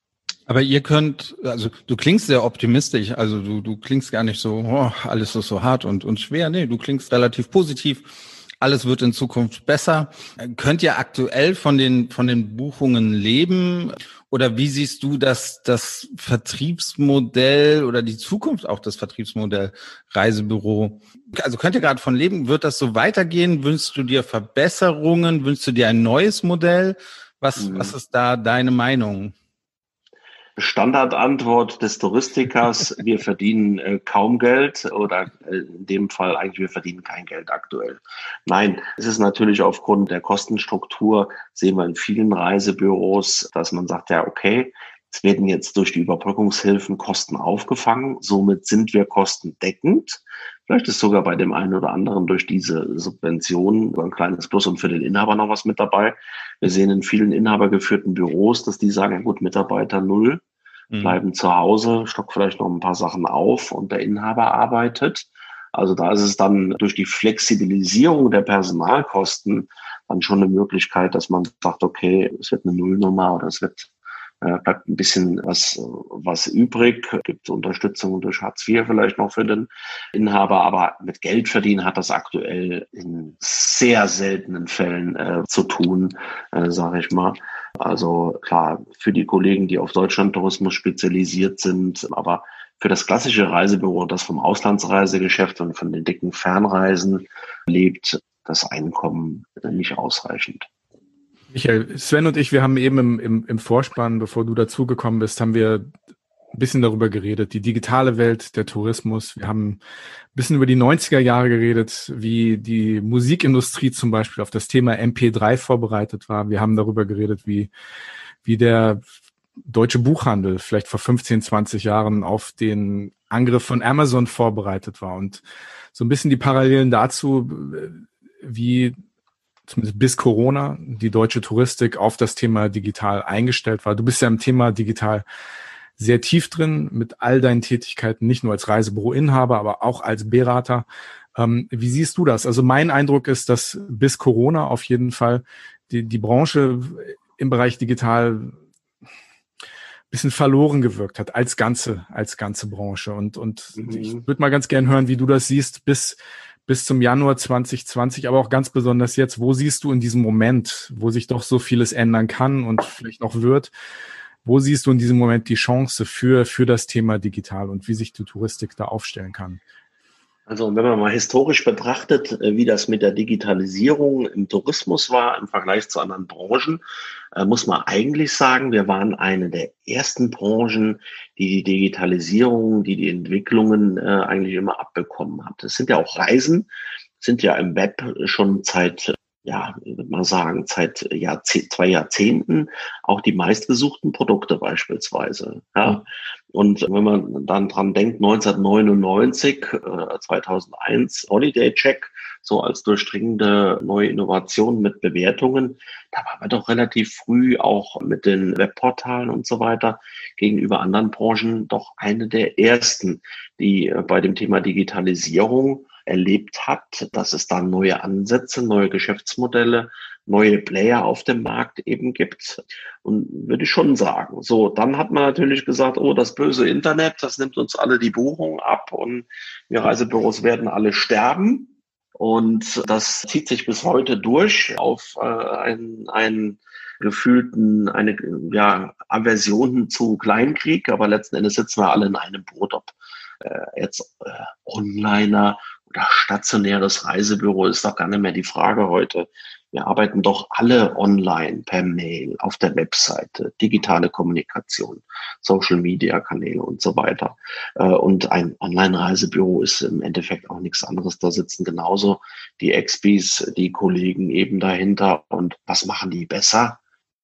B: Aber ihr könnt, also du klingst sehr optimistisch, also du, du klingst gar nicht so, oh, alles ist so hart und, und schwer. Nee, du klingst relativ positiv. Alles wird in Zukunft besser. Könnt ihr aktuell von den, von den Buchungen leben? Oder wie siehst du das, das Vertriebsmodell oder die Zukunft auch das Vertriebsmodell Reisebüro? Also könnt ihr gerade von leben? Wird das so weitergehen? Wünschst du dir Verbesserungen? Wünschst du dir ein neues Modell? Was, mhm. was ist da deine Meinung?
D: Standardantwort des Touristikers, wir verdienen äh, kaum Geld oder äh, in dem Fall eigentlich, wir verdienen kein Geld aktuell. Nein, es ist natürlich aufgrund der Kostenstruktur, sehen wir in vielen Reisebüros, dass man sagt, ja, okay, es werden jetzt durch die Überbrückungshilfen Kosten aufgefangen. Somit sind wir kostendeckend. Vielleicht ist sogar bei dem einen oder anderen durch diese Subvention ein kleines Plus und für den Inhaber noch was mit dabei. Wir sehen in vielen inhabergeführten Büros, dass die sagen, ja gut, Mitarbeiter null, mhm. bleiben zu Hause, stock vielleicht noch ein paar Sachen auf und der Inhaber arbeitet. Also da ist es dann durch die Flexibilisierung der Personalkosten dann schon eine Möglichkeit, dass man sagt, okay, es wird eine Nullnummer oder es wird äh, bleibt ein bisschen was, was übrig. Gibt Unterstützung durch Hartz IV vielleicht noch für den Inhaber, aber mit Geld verdienen hat das aktuell in sehr seltenen Fällen äh, zu tun, äh, sage ich mal. Also klar, für die Kollegen, die auf Deutschlandtourismus spezialisiert sind, aber für das klassische Reisebüro, das vom Auslandsreisegeschäft und von den dicken Fernreisen lebt, das Einkommen nicht ausreichend.
A: Michael, Sven und ich, wir haben eben im, im, im Vorspann, bevor du dazugekommen bist, haben wir ein bisschen darüber geredet, die digitale Welt, der Tourismus. Wir haben ein bisschen über die 90er Jahre geredet, wie die Musikindustrie zum Beispiel auf das Thema MP3 vorbereitet war. Wir haben darüber geredet, wie, wie der deutsche Buchhandel vielleicht vor 15, 20 Jahren auf den Angriff von Amazon vorbereitet war. Und so ein bisschen die Parallelen dazu, wie zumindest bis Corona, die deutsche Touristik auf das Thema digital eingestellt war. Du bist ja im Thema digital sehr tief drin mit all deinen Tätigkeiten, nicht nur als Reisebüroinhaber, aber auch als Berater. Ähm, wie siehst du das? Also mein Eindruck ist, dass bis Corona auf jeden Fall die, die Branche im Bereich digital bisschen verloren gewirkt hat als ganze, als ganze Branche. Und, und mhm. ich würde mal ganz gern hören, wie du das siehst, bis bis zum Januar 2020, aber auch ganz besonders jetzt, wo siehst du in diesem Moment, wo sich doch so vieles ändern kann und vielleicht noch wird, wo siehst du in diesem Moment die Chance für, für das Thema digital und wie sich die Touristik da aufstellen kann?
D: Also wenn man mal historisch betrachtet, äh, wie das mit der Digitalisierung im Tourismus war im Vergleich zu anderen Branchen, äh, muss man eigentlich sagen, wir waren eine der ersten Branchen, die die Digitalisierung, die die Entwicklungen äh, eigentlich immer abbekommen hat. Es sind ja auch Reisen, sind ja im Web schon seit ja, würde mal sagen, seit Jahrzeh zwei Jahrzehnten auch die meistgesuchten Produkte beispielsweise. Ja. Und wenn man dann dran denkt, 1999, äh, 2001, Holiday Check, so als durchdringende neue Innovation mit Bewertungen, da waren wir doch relativ früh auch mit den Webportalen und so weiter gegenüber anderen Branchen doch eine der ersten, die äh, bei dem Thema Digitalisierung erlebt hat, dass es da neue Ansätze, neue Geschäftsmodelle, neue Player auf dem Markt eben gibt. Und würde ich schon sagen. So, dann hat man natürlich gesagt, oh, das böse Internet, das nimmt uns alle die Buchung ab und wir Reisebüros werden alle sterben. Und das zieht sich bis heute durch auf äh, einen, einen gefühlten, eine ja, Aversion zu Kleinkrieg, aber letzten Endes sitzen wir alle in einem Boot, ob äh, jetzt äh, Onliner oder stationäres Reisebüro ist doch gar nicht mehr die Frage heute. Wir arbeiten doch alle online, per Mail, auf der Webseite, digitale Kommunikation, Social Media Kanäle und so weiter. Äh, und ein Online-Reisebüro ist im Endeffekt auch nichts anderes. Da sitzen genauso die Expis, die Kollegen eben dahinter. Und was machen die besser?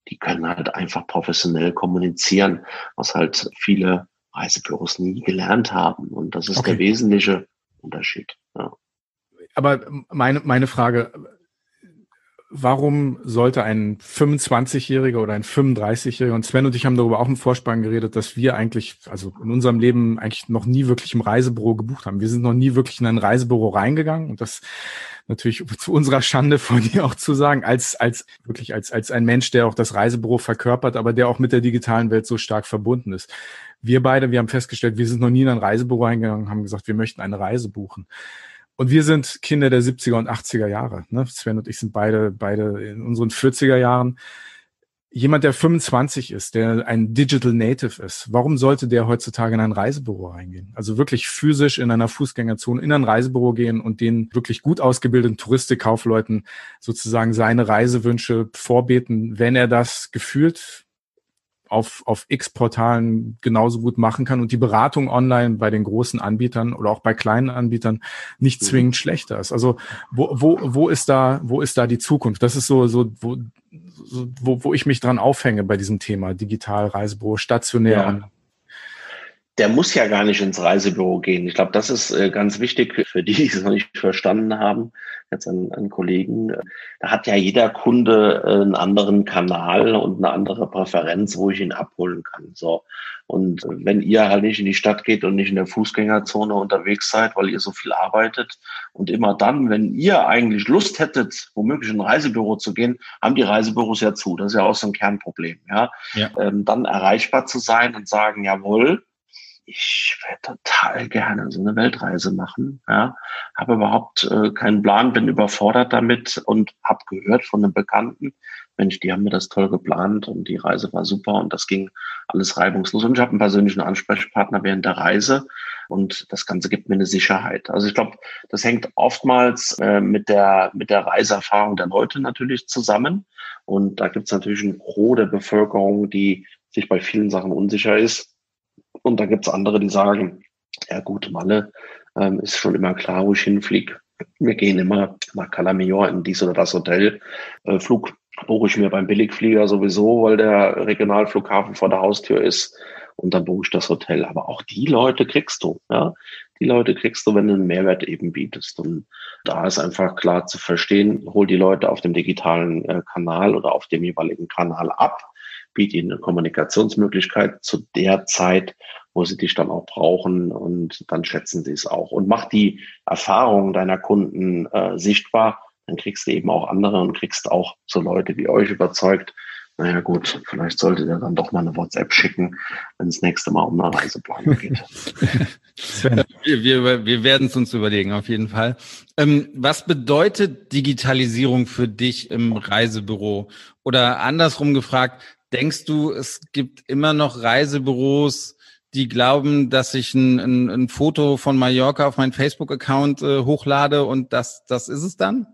D: Die können halt einfach professionell kommunizieren, was halt viele Reisebüros nie gelernt haben. Und das ist okay. der wesentliche Unterschied. Ja.
A: Aber meine, meine Frage, warum sollte ein 25-Jähriger oder ein 35-Jähriger, und Sven und ich haben darüber auch im Vorspann geredet, dass wir eigentlich, also in unserem Leben eigentlich noch nie wirklich im Reisebüro gebucht haben. Wir sind noch nie wirklich in ein Reisebüro reingegangen und das natürlich zu unserer Schande von dir auch zu sagen, als, als, wirklich als, als ein Mensch, der auch das Reisebüro verkörpert, aber der auch mit der digitalen Welt so stark verbunden ist. Wir beide, wir haben festgestellt, wir sind noch nie in ein Reisebüro reingegangen, haben gesagt, wir möchten eine Reise buchen. Und wir sind Kinder der 70er und 80er Jahre. Ne? Sven und ich sind beide, beide in unseren 40er Jahren. Jemand, der 25 ist, der ein Digital Native ist, warum sollte der heutzutage in ein Reisebüro reingehen? Also wirklich physisch in einer Fußgängerzone in ein Reisebüro gehen und den wirklich gut ausgebildeten Touristikkaufleuten sozusagen seine Reisewünsche vorbeten, wenn er das gefühlt auf, auf X-Portalen genauso gut machen kann und die Beratung online bei den großen Anbietern oder auch bei kleinen Anbietern nicht mhm. zwingend schlechter ist. Also wo, wo, wo ist da, wo ist da die Zukunft? Das ist so, so, wo, so, wo, wo ich mich dran aufhänge bei diesem Thema digital Reisebüro, stationär. Ja
D: der muss ja gar nicht ins Reisebüro gehen. Ich glaube, das ist äh, ganz wichtig für die, die es noch nicht verstanden haben, jetzt an, an Kollegen. Da hat ja jeder Kunde äh, einen anderen Kanal und eine andere Präferenz, wo ich ihn abholen kann. So. Und wenn ihr halt nicht in die Stadt geht und nicht in der Fußgängerzone unterwegs seid, weil ihr so viel arbeitet und immer dann, wenn ihr eigentlich Lust hättet, womöglich in ein Reisebüro zu gehen, haben die Reisebüros ja zu. Das ist ja auch so ein Kernproblem, ja. ja. Ähm, dann erreichbar zu sein und sagen, jawohl, ich werde total gerne so eine Weltreise machen. Ja, habe überhaupt äh, keinen Plan, bin überfordert damit und habe gehört von einem Bekannten, Mensch, die haben mir das toll geplant und die Reise war super und das ging alles reibungslos. Und ich habe einen persönlichen Ansprechpartner während der Reise und das Ganze gibt mir eine Sicherheit. Also ich glaube, das hängt oftmals äh, mit der mit der Reiseerfahrung der Leute natürlich zusammen. Und da gibt es natürlich ein Gros der Bevölkerung, die sich bei vielen Sachen unsicher ist und da gibt's andere, die sagen, ja gut, Malle ähm, ist schon immer klar, wo ich hinfliege. Wir gehen immer nach Calamior in dies oder das Hotel. Äh, Flug buche ich mir beim Billigflieger sowieso, weil der Regionalflughafen vor der Haustür ist. Und dann buche ich das Hotel. Aber auch die Leute kriegst du. Ja? Die Leute kriegst du, wenn du einen Mehrwert eben bietest. Und da ist einfach klar zu verstehen, hol die Leute auf dem digitalen äh, Kanal oder auf dem jeweiligen Kanal ab biete ihnen eine Kommunikationsmöglichkeit zu der Zeit, wo sie dich dann auch brauchen und dann schätzen sie es auch. Und mach die Erfahrungen deiner Kunden äh, sichtbar, dann kriegst du eben auch andere und kriegst auch so Leute wie euch überzeugt, naja gut, vielleicht solltet ihr dann doch mal eine WhatsApp schicken, wenn es nächste Mal um eine Reiseplanung geht.
B: wir, wir, wir werden es uns überlegen, auf jeden Fall. Ähm, was bedeutet Digitalisierung für dich im Reisebüro? Oder andersrum gefragt, Denkst du, es gibt immer noch Reisebüros, die glauben, dass ich ein, ein, ein Foto von Mallorca auf meinen Facebook-Account äh, hochlade und das, das ist es dann?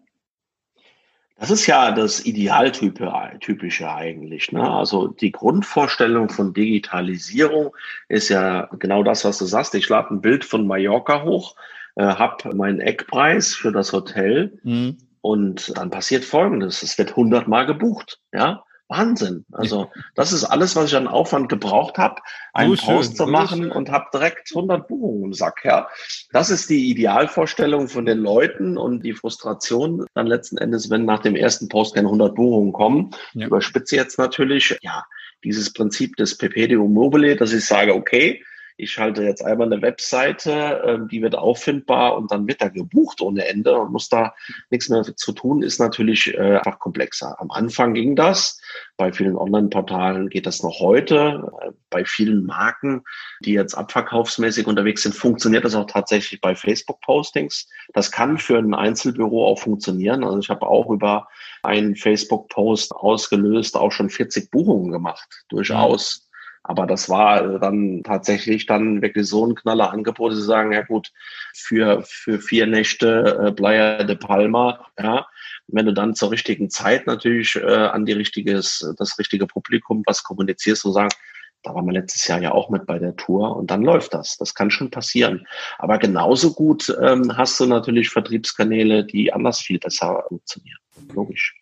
D: Das ist ja das Idealtypische eigentlich. Ne? Also die Grundvorstellung von Digitalisierung ist ja genau das, was du sagst. Ich lade ein Bild von Mallorca hoch, äh, habe meinen Eckpreis für das Hotel mhm. und dann passiert Folgendes. Es wird hundertmal gebucht. Ja, Wahnsinn. Also das ist alles, was ich an Aufwand gebraucht habe, einen so Post zu machen und habe direkt 100 Buchungen im Sack. Ja, das ist die Idealvorstellung von den Leuten und die Frustration dann letzten Endes, wenn nach dem ersten Post keine 100 Buchungen kommen. Ja. Ich überspitze jetzt natürlich, ja, dieses Prinzip des PPDO Mobile, dass ich sage, okay, ich schalte jetzt einmal eine Webseite, ähm, die wird auffindbar und dann wird da gebucht ohne Ende und muss da nichts mehr zu tun, ist natürlich äh, einfach komplexer. Am Anfang ging das, bei vielen Online-Portalen geht das noch heute, äh, bei vielen Marken, die jetzt abverkaufsmäßig unterwegs sind, funktioniert das auch tatsächlich bei Facebook-Postings. Das kann für ein Einzelbüro auch funktionieren. Also ich habe auch über einen Facebook-Post ausgelöst auch schon 40 Buchungen gemacht, durchaus. Aber das war dann tatsächlich dann wirklich so ein knaller Angebot, zu sagen, ja gut, für, für vier Nächte äh, Playa de Palma, ja, wenn du dann zur richtigen Zeit natürlich äh, an die richtiges, das richtige Publikum was kommunizierst und sagst, da waren wir letztes Jahr ja auch mit bei der Tour und dann läuft das. Das kann schon passieren. Aber genauso gut ähm, hast du natürlich Vertriebskanäle, die anders viel besser funktionieren. Logisch.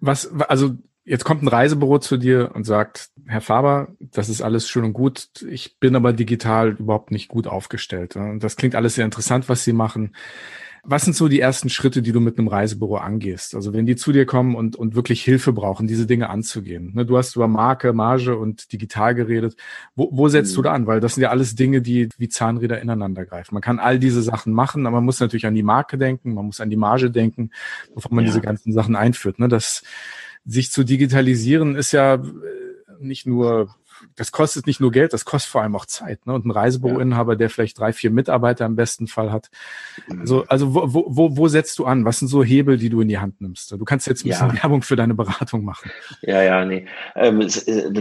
A: Was, also Jetzt kommt ein Reisebüro zu dir und sagt, Herr Faber, das ist alles schön und gut, ich bin aber digital überhaupt nicht gut aufgestellt. Das klingt alles sehr interessant, was Sie machen. Was sind so die ersten Schritte, die du mit einem Reisebüro angehst? Also wenn die zu dir kommen und, und wirklich Hilfe brauchen, diese Dinge anzugehen. Ne, du hast über Marke, Marge und digital geredet. Wo, wo setzt mhm. du da an? Weil das sind ja alles Dinge, die wie Zahnräder ineinander greifen. Man kann all diese Sachen machen, aber man muss natürlich an die Marke denken, man muss an die Marge denken, bevor man ja. diese ganzen Sachen einführt. Ne, das sich zu digitalisieren ist ja äh, nicht nur, das kostet nicht nur Geld, das kostet vor allem auch Zeit. Ne? Und ein Reisebüroinhaber, der vielleicht drei, vier Mitarbeiter im besten Fall hat. Also, also wo, wo, wo setzt du an? Was sind so Hebel, die du in die Hand nimmst? Du kannst jetzt ein bisschen ja. Werbung für deine Beratung machen.
D: Ja, ja, nee. Ähm, äh,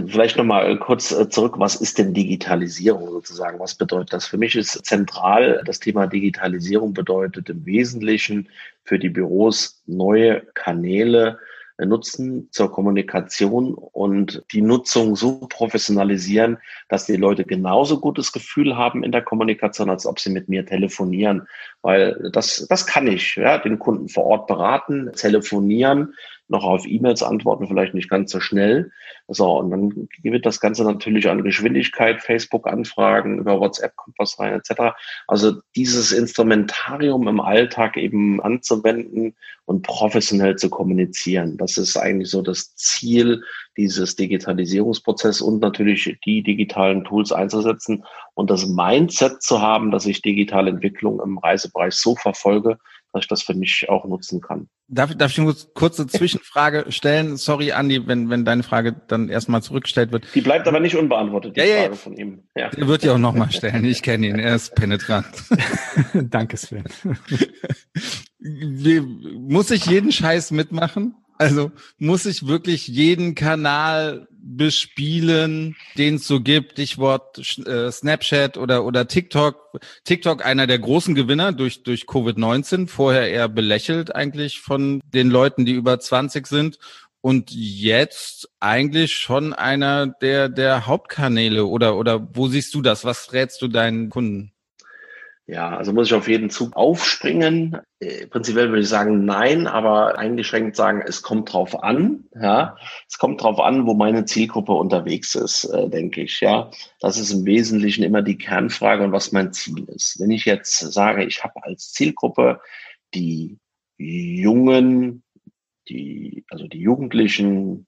D: vielleicht nochmal kurz äh, zurück. Was ist denn Digitalisierung sozusagen? Was bedeutet das? Für mich ist zentral, das Thema Digitalisierung bedeutet im Wesentlichen für die Büros neue Kanäle, nutzen zur Kommunikation und die Nutzung so professionalisieren, dass die Leute genauso gutes Gefühl haben in der Kommunikation, als ob sie mit mir telefonieren. Weil das, das kann ich, ja, den Kunden vor Ort beraten, telefonieren, noch auf E-Mails antworten, vielleicht nicht ganz so schnell. So, und dann wird das Ganze natürlich an Geschwindigkeit, Facebook-Anfragen, über WhatsApp kommt was rein, etc. Also dieses Instrumentarium im Alltag eben anzuwenden und professionell zu kommunizieren. Das ist eigentlich so das Ziel dieses Digitalisierungsprozesses und natürlich die digitalen Tools einzusetzen und das Mindset zu haben, dass ich digitale Entwicklung im Reisebereich so verfolge, dass ich das für mich auch nutzen kann.
B: Darf, darf ich eine kurze Zwischenfrage stellen? Sorry, Andi, wenn, wenn deine Frage dann erstmal zurückgestellt wird.
D: Die bleibt aber nicht unbeantwortet, die
B: ja, Frage ja. von ihm. Ja. Der wird ja auch nochmal stellen. Ich kenne ihn, er ist penetrant.
A: Danke, Sven.
B: Muss ich jeden Scheiß mitmachen? Also muss ich wirklich jeden Kanal bespielen, den es so gibt, Stichwort äh, Snapchat oder, oder TikTok. TikTok einer der großen Gewinner durch, durch Covid-19, vorher eher belächelt eigentlich von den Leuten, die über 20 sind. Und jetzt eigentlich schon einer der, der Hauptkanäle oder, oder wo siehst du das? Was rätst du deinen Kunden?
D: Ja, also muss ich auf jeden Zug aufspringen. Äh, prinzipiell würde ich sagen nein, aber eingeschränkt sagen, es kommt drauf an. Ja, es kommt drauf an, wo meine Zielgruppe unterwegs ist, äh, denke ich. Ja, das ist im Wesentlichen immer die Kernfrage und was mein Ziel ist. Wenn ich jetzt sage, ich habe als Zielgruppe die jungen, die also die Jugendlichen,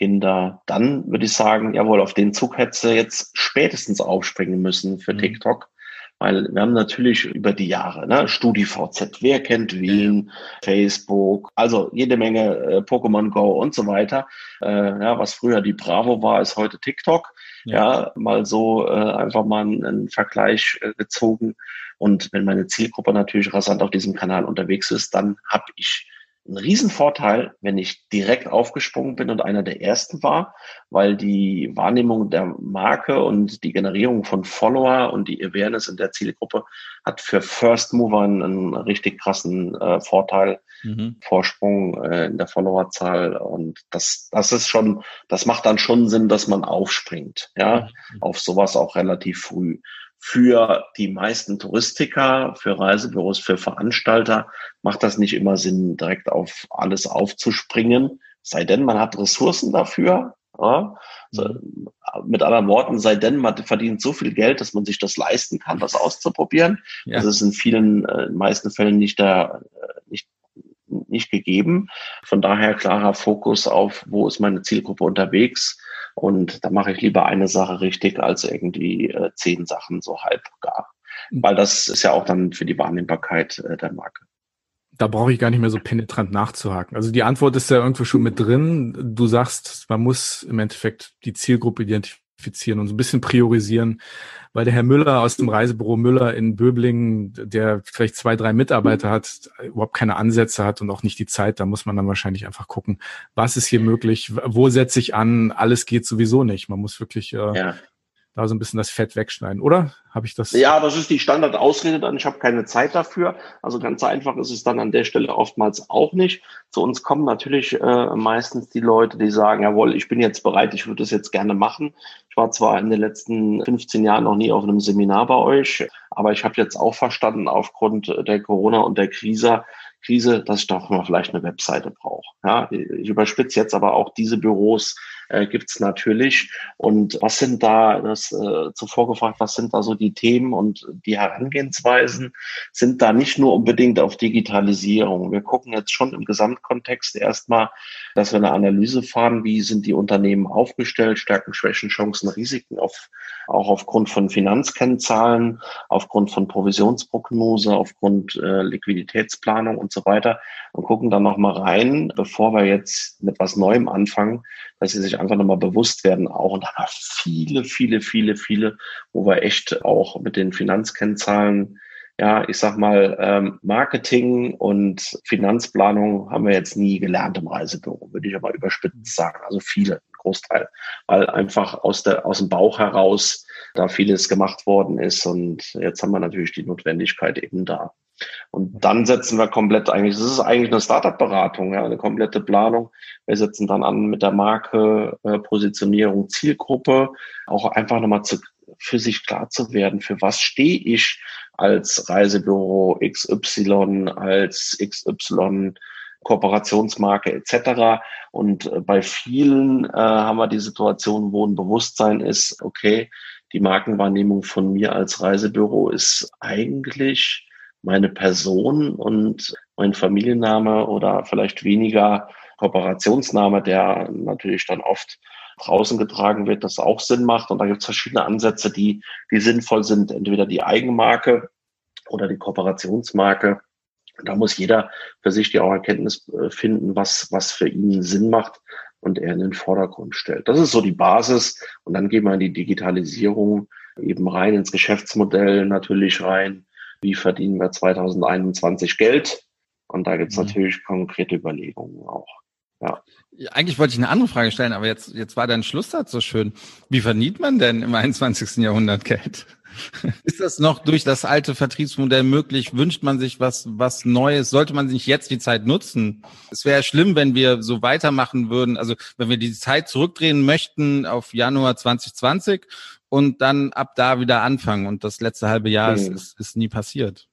D: Kinder, dann würde ich sagen, jawohl, auf den Zug hätte sie jetzt spätestens aufspringen müssen für mhm. TikTok weil wir haben natürlich über die Jahre, ne, StudiVZ, wer kennt wen, Facebook, also jede Menge äh, Pokémon Go und so weiter. Äh, ja, was früher die Bravo war, ist heute TikTok. Ja, ja mal so äh, einfach mal einen, Vergleich äh, gezogen. Und wenn meine Zielgruppe natürlich rasant auf diesem Kanal unterwegs ist, dann habe ich ein Riesenvorteil, wenn ich direkt aufgesprungen bin und einer der ersten war, weil die Wahrnehmung der Marke und die Generierung von Follower und die Awareness in der Zielgruppe hat für First Mover einen, richtig krassen äh, Vorteil, mhm. Vorsprung äh, in der Followerzahl. Und das, das ist schon, das macht dann schon Sinn, dass man aufspringt, ja, mhm. auf sowas auch relativ früh für die meisten Touristiker, für Reisebüros, für Veranstalter macht das nicht immer Sinn, direkt auf alles aufzuspringen. Sei denn, man hat Ressourcen dafür. Ja. Also, mit anderen Worten, sei denn, man verdient so viel Geld, dass man sich das leisten kann, das auszuprobieren. Ja. Das ist in vielen, äh, in meisten Fällen nicht da, äh, nicht nicht gegeben. Von daher klarer Fokus auf, wo ist meine Zielgruppe unterwegs und da mache ich lieber eine Sache richtig als irgendwie äh, zehn Sachen so halb gar. Mhm. Weil das ist ja auch dann für die Wahrnehmbarkeit äh, der Marke.
A: Da brauche ich gar nicht mehr so penetrant nachzuhaken. Also die Antwort ist ja irgendwo schon mit drin. Du sagst, man muss im Endeffekt die Zielgruppe identifizieren und so ein bisschen priorisieren weil der Herr Müller aus dem Reisebüro Müller in Böblingen, der vielleicht zwei, drei Mitarbeiter hat, überhaupt keine Ansätze hat und auch nicht die Zeit, da muss man dann wahrscheinlich einfach gucken, was ist hier möglich, wo setze ich an, alles geht sowieso nicht. Man muss wirklich äh, ja da so ein bisschen das Fett wegschneiden, oder? Habe ich das?
D: Ja, das ist die Standardausrede dann. Ich habe keine Zeit dafür. Also ganz einfach ist es dann an der Stelle oftmals auch nicht. Zu uns kommen natürlich äh, meistens die Leute, die sagen, jawohl, ich bin jetzt bereit, ich würde das jetzt gerne machen. Ich war zwar in den letzten 15 Jahren noch nie auf einem Seminar bei euch, aber ich habe jetzt auch verstanden, aufgrund der Corona und der Krise, Krise, dass ich doch mal vielleicht eine Webseite brauche. Ja, ich überspitze jetzt aber auch diese Büros äh, gibt es natürlich. Und was sind da, das äh, zuvor gefragt, was sind da so die Themen und die Herangehensweisen, sind da nicht nur unbedingt auf Digitalisierung. Wir gucken jetzt schon im Gesamtkontext erstmal, dass wir eine Analyse fahren, wie sind die Unternehmen aufgestellt, Stärken, Schwächen, Chancen, Risiken, auf, auch aufgrund von Finanzkennzahlen, aufgrund von Provisionsprognose, aufgrund äh, Liquiditätsplanung und so weiter und gucken dann nochmal rein, bevor wir jetzt mit was Neuem anfangen, dass sie sich einfach nochmal bewusst werden, auch und da viele, viele, viele, viele, wo wir echt auch mit den Finanzkennzahlen ja, ich sag mal, ähm, Marketing und Finanzplanung haben wir jetzt nie gelernt im Reisebüro, würde ich aber überspitzt sagen. Also viele, Großteil, weil einfach aus der, aus dem Bauch heraus da vieles gemacht worden ist und jetzt haben wir natürlich die Notwendigkeit eben da. Und dann setzen wir komplett eigentlich, das ist eigentlich eine Startup-Beratung, ja, eine komplette Planung. Wir setzen dann an mit der Marke, äh, Positionierung, Zielgruppe, auch einfach nochmal zu, für sich klar zu werden, für was stehe ich als Reisebüro XY, als XY Kooperationsmarke etc. Und äh, bei vielen äh, haben wir die Situation, wo ein Bewusstsein ist, okay, die Markenwahrnehmung von mir als Reisebüro ist eigentlich meine Person und mein Familienname oder vielleicht weniger Kooperationsname, der natürlich dann oft draußen getragen wird, das auch Sinn macht. Und da gibt es verschiedene Ansätze, die, die sinnvoll sind. Entweder die Eigenmarke oder die Kooperationsmarke. Da muss jeder für sich die auch Erkenntnis äh, finden, was, was für ihn Sinn macht und er in den Vordergrund stellt. Das ist so die Basis. Und dann gehen wir in die Digitalisierung eben rein, ins Geschäftsmodell natürlich rein wie verdienen wir 2021 Geld? Und da gibt es mhm. natürlich konkrete Überlegungen auch. Ja.
B: Eigentlich wollte ich eine andere Frage stellen, aber jetzt, jetzt war dein Schlusssatz so schön. Wie verdient man denn im 21. Jahrhundert Geld? Ist das noch durch das alte Vertriebsmodell möglich? Wünscht man sich was, was Neues? Sollte man sich jetzt die Zeit nutzen? Es wäre schlimm, wenn wir so weitermachen würden. Also, wenn wir die Zeit zurückdrehen möchten auf Januar 2020 und dann ab da wieder anfangen. Und das letzte halbe Jahr ist, ist, ist nie passiert.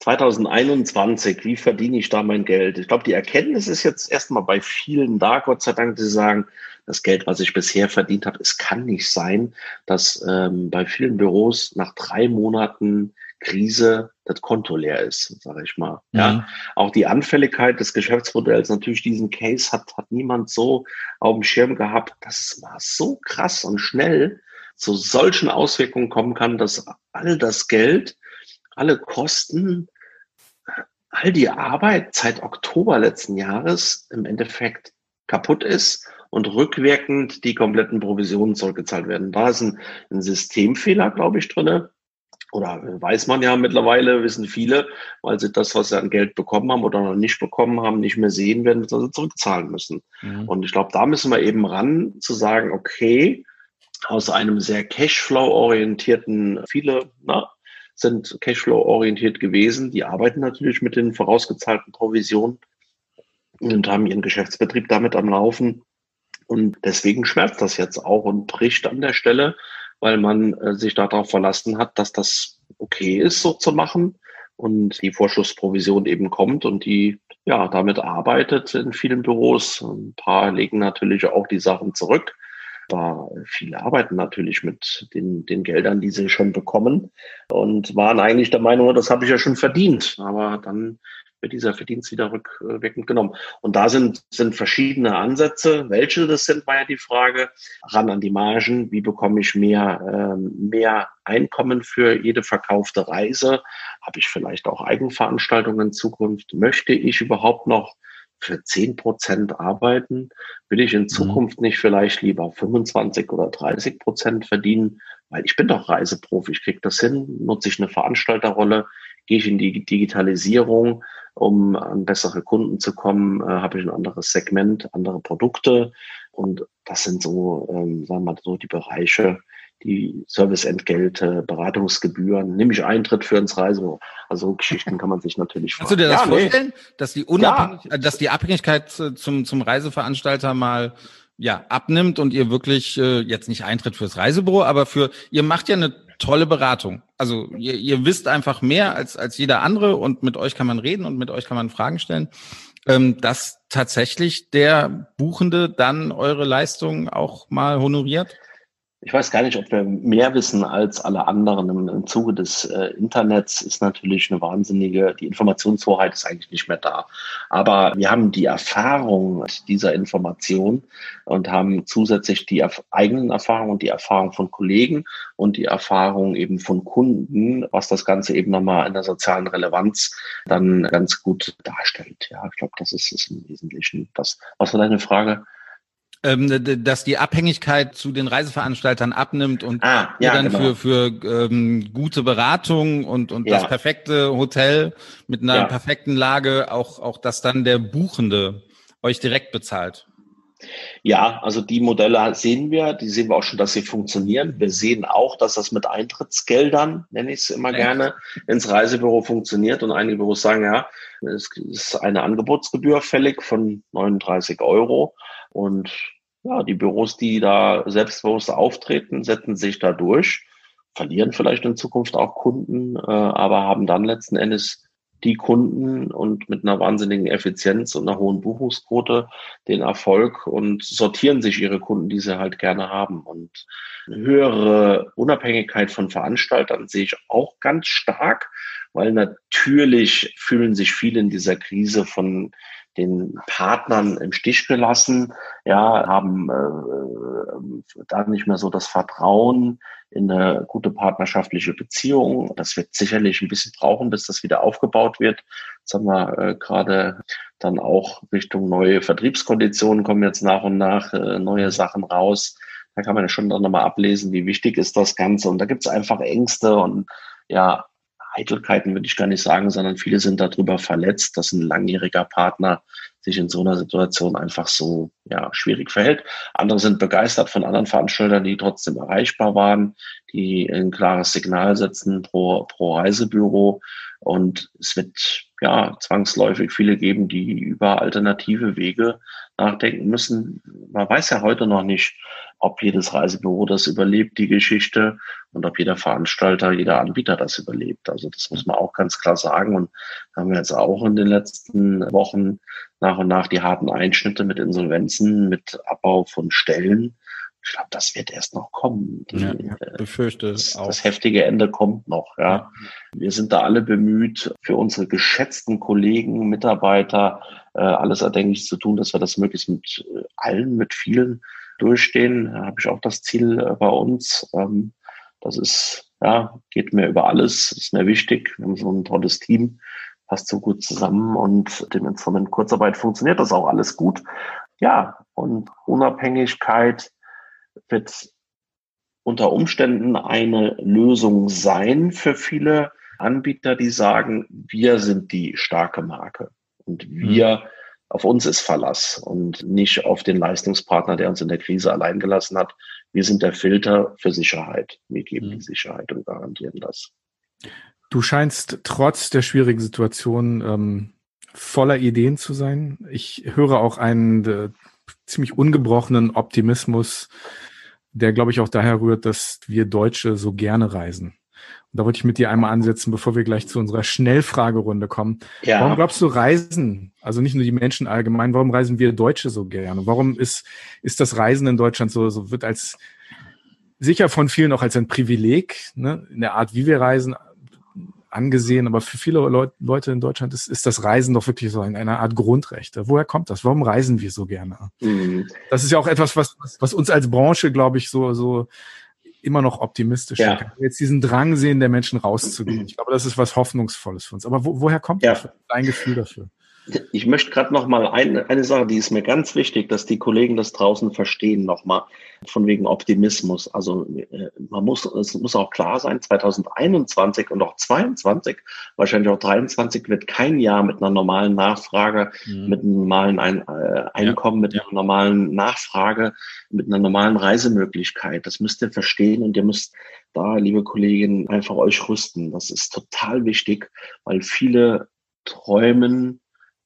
D: 2021, wie verdiene ich da mein Geld? Ich glaube, die Erkenntnis ist jetzt erstmal bei vielen da, Gott sei Dank, die sagen, das Geld, was ich bisher verdient habe, es kann nicht sein, dass ähm, bei vielen Büros nach drei Monaten Krise das Konto leer ist, sage ich mal. Mhm. Ja, auch die Anfälligkeit des Geschäftsmodells, natürlich diesen Case hat, hat niemand so auf dem Schirm gehabt. Das war so krass und schnell, zu solchen Auswirkungen kommen kann, dass all das Geld, alle Kosten, all die Arbeit seit Oktober letzten Jahres im Endeffekt kaputt ist und rückwirkend die kompletten Provisionen zurückgezahlt werden. Da ist ein, ein Systemfehler, glaube ich, drinne. oder weiß man ja mittlerweile, wissen viele, weil sie das, was sie an Geld bekommen haben oder noch nicht bekommen haben, nicht mehr sehen werden, dass sie zurückzahlen müssen. Mhm. Und ich glaube, da müssen wir eben ran, zu sagen, okay, aus einem sehr Cashflow-orientierten, viele na, sind Cashflow-orientiert gewesen, die arbeiten natürlich mit den vorausgezahlten Provisionen und haben ihren Geschäftsbetrieb damit am Laufen. Und deswegen schmerzt das jetzt auch und bricht an der Stelle, weil man äh, sich darauf verlassen hat, dass das okay ist, so zu machen und die Vorschussprovision eben kommt und die ja damit arbeitet in vielen Büros. Ein paar legen natürlich auch die Sachen zurück. Da viele arbeiten natürlich mit den, den Geldern, die sie schon bekommen und waren eigentlich der Meinung, das habe ich ja schon verdient. Aber dann wird dieser Verdienst wieder rückwirkend genommen. Und da sind, sind verschiedene Ansätze. Welche das sind, war ja die Frage. Ran an die Margen. Wie bekomme ich mehr, ähm, mehr Einkommen für jede verkaufte Reise? Habe ich vielleicht auch Eigenveranstaltungen in Zukunft? Möchte ich überhaupt noch für zehn Prozent arbeiten? Will ich in mhm. Zukunft nicht vielleicht lieber 25 oder 30 Prozent verdienen? Weil ich bin doch Reiseprofi, ich kriege das hin, nutze ich eine Veranstalterrolle, gehe ich in die Digitalisierung, um an bessere Kunden zu kommen, äh, habe ich ein anderes Segment, andere Produkte. Und das sind so, ähm, sagen wir mal, so die Bereiche, die Serviceentgelte, Beratungsgebühren, nämlich Eintritt für ins Reise. Also Geschichten kann man sich natürlich
B: fragen. Kannst du dir das ja, vorstellen, nee. dass die Unabhängig ja. dass die Abhängigkeit zum, zum Reiseveranstalter mal ja, abnimmt und ihr wirklich äh, jetzt nicht Eintritt fürs Reisebüro, aber für ihr macht ja eine tolle Beratung. Also ihr, ihr wisst einfach mehr als, als jeder andere und mit euch kann man reden und mit euch kann man Fragen stellen, ähm, dass tatsächlich der Buchende dann eure Leistung auch mal honoriert?
D: Ich weiß gar nicht, ob wir mehr wissen als alle anderen. Im, im Zuge des äh, Internets ist natürlich eine wahnsinnige, die Informationshoheit ist eigentlich nicht mehr da. Aber wir haben die Erfahrung dieser Information und haben zusätzlich die erf eigenen Erfahrungen und die Erfahrung von Kollegen und die Erfahrung eben von Kunden, was das Ganze eben nochmal in der sozialen Relevanz dann ganz gut darstellt. Ja, ich glaube, das ist, ist im Wesentlichen das. Was war deine Frage?
B: Ähm, dass die Abhängigkeit zu den Reiseveranstaltern abnimmt und ah, ja, dann genau. für, für ähm, gute Beratung und, und ja. das perfekte Hotel mit einer ja. perfekten Lage auch, auch, dass dann der Buchende euch direkt bezahlt.
D: Ja, also die Modelle sehen wir, die sehen wir auch schon, dass sie funktionieren. Wir sehen auch, dass das mit Eintrittsgeldern, nenne ich es immer gerne, ins Reisebüro funktioniert. Und einige Büros sagen, ja, es ist eine Angebotsgebühr fällig von 39 Euro. Und ja, die Büros, die da selbstbewusst auftreten, setzen sich da durch, verlieren vielleicht in Zukunft auch Kunden, äh, aber haben dann letzten Endes die Kunden und mit einer wahnsinnigen Effizienz und einer hohen Buchungsquote den Erfolg und sortieren sich ihre Kunden, die sie halt gerne haben. Und eine höhere Unabhängigkeit von Veranstaltern sehe ich auch ganz stark, weil natürlich fühlen sich viele in dieser Krise von den Partnern im Stich gelassen, ja, haben äh, da nicht mehr so das Vertrauen in eine gute partnerschaftliche Beziehung. Das wird sicherlich ein bisschen brauchen, bis das wieder aufgebaut wird. Jetzt haben wir äh, gerade dann auch Richtung neue Vertriebskonditionen kommen jetzt nach und nach äh, neue Sachen raus. Da kann man ja schon dann nochmal ablesen, wie wichtig ist das Ganze. Und da gibt es einfach Ängste und ja, Eitelkeiten würde ich gar nicht sagen, sondern viele sind darüber verletzt, dass ein langjähriger Partner sich in so einer Situation einfach so ja, schwierig verhält. Andere sind begeistert von anderen Veranstaltern, die trotzdem erreichbar waren, die ein klares Signal setzen pro, pro Reisebüro. Und es wird ja zwangsläufig viele geben, die über alternative Wege nachdenken müssen. Man weiß ja heute noch nicht, ob jedes Reisebüro das überlebt, die Geschichte, und ob jeder Veranstalter, jeder Anbieter das überlebt. Also das muss man auch ganz klar sagen. Und haben wir jetzt auch in den letzten Wochen nach und nach die harten Einschnitte mit Insolvenzen, mit Abbau von Stellen. Ich glaube, das wird erst noch kommen. Die, ja,
B: äh, befürchte
D: das, auch. das heftige Ende kommt noch. Ja. Wir sind da alle bemüht, für unsere geschätzten Kollegen, Mitarbeiter äh, alles erdenklich zu tun, dass wir das möglichst mit äh, allen, mit vielen durchstehen. Da habe ich auch das Ziel äh, bei uns. Ähm, das ist, ja, geht mir über alles, ist mir wichtig. Wir haben so ein tolles Team, passt so gut zusammen und dem Instrument Kurzarbeit funktioniert das auch alles gut. Ja, und Unabhängigkeit wird unter Umständen eine Lösung sein für viele Anbieter, die sagen, wir sind die starke Marke und wir, mhm. Auf uns ist Verlass und nicht auf den Leistungspartner, der uns in der Krise allein gelassen hat. Wir sind der Filter für Sicherheit. Wir geben mhm. die Sicherheit und garantieren das.
A: Du scheinst trotz der schwierigen Situation ähm, voller Ideen zu sein. Ich höre auch einen äh, ziemlich ungebrochenen Optimismus, der, glaube ich, auch daher rührt, dass wir Deutsche so gerne reisen. Und da wollte ich mit dir einmal ansetzen, bevor wir gleich zu unserer Schnellfragerunde kommen. Ja. Warum glaubst du, reisen, also nicht nur die Menschen allgemein, warum reisen wir Deutsche so gerne? Warum ist, ist das Reisen in Deutschland so, so wird als sicher von vielen auch als ein Privileg, ne, in der Art, wie wir reisen, angesehen, aber für viele Leut Leute in Deutschland ist, ist das Reisen doch wirklich so eine Art Grundrecht. Woher kommt das? Warum reisen wir so gerne? Mhm. Das ist ja auch etwas, was, was uns als Branche, glaube ich, so, so immer noch optimistisch ja. Jetzt diesen Drang sehen, der Menschen rauszugehen. Ich glaube, das ist was Hoffnungsvolles für uns. Aber wo, woher kommt ja. das? Dein Gefühl dafür?
D: Ich möchte gerade noch mal eine, eine Sache, die ist mir ganz wichtig, dass die Kollegen das draußen verstehen noch mal von wegen Optimismus. Also äh, man muss es muss auch klar sein, 2021 und auch 22, wahrscheinlich auch 23 wird kein Jahr mit einer normalen Nachfrage, mhm. mit einem normalen Ein, äh, Einkommen, ja. mit einer normalen Nachfrage, mit einer normalen Reisemöglichkeit. Das müsst ihr verstehen und ihr müsst da, liebe Kolleginnen, einfach euch rüsten. Das ist total wichtig, weil viele träumen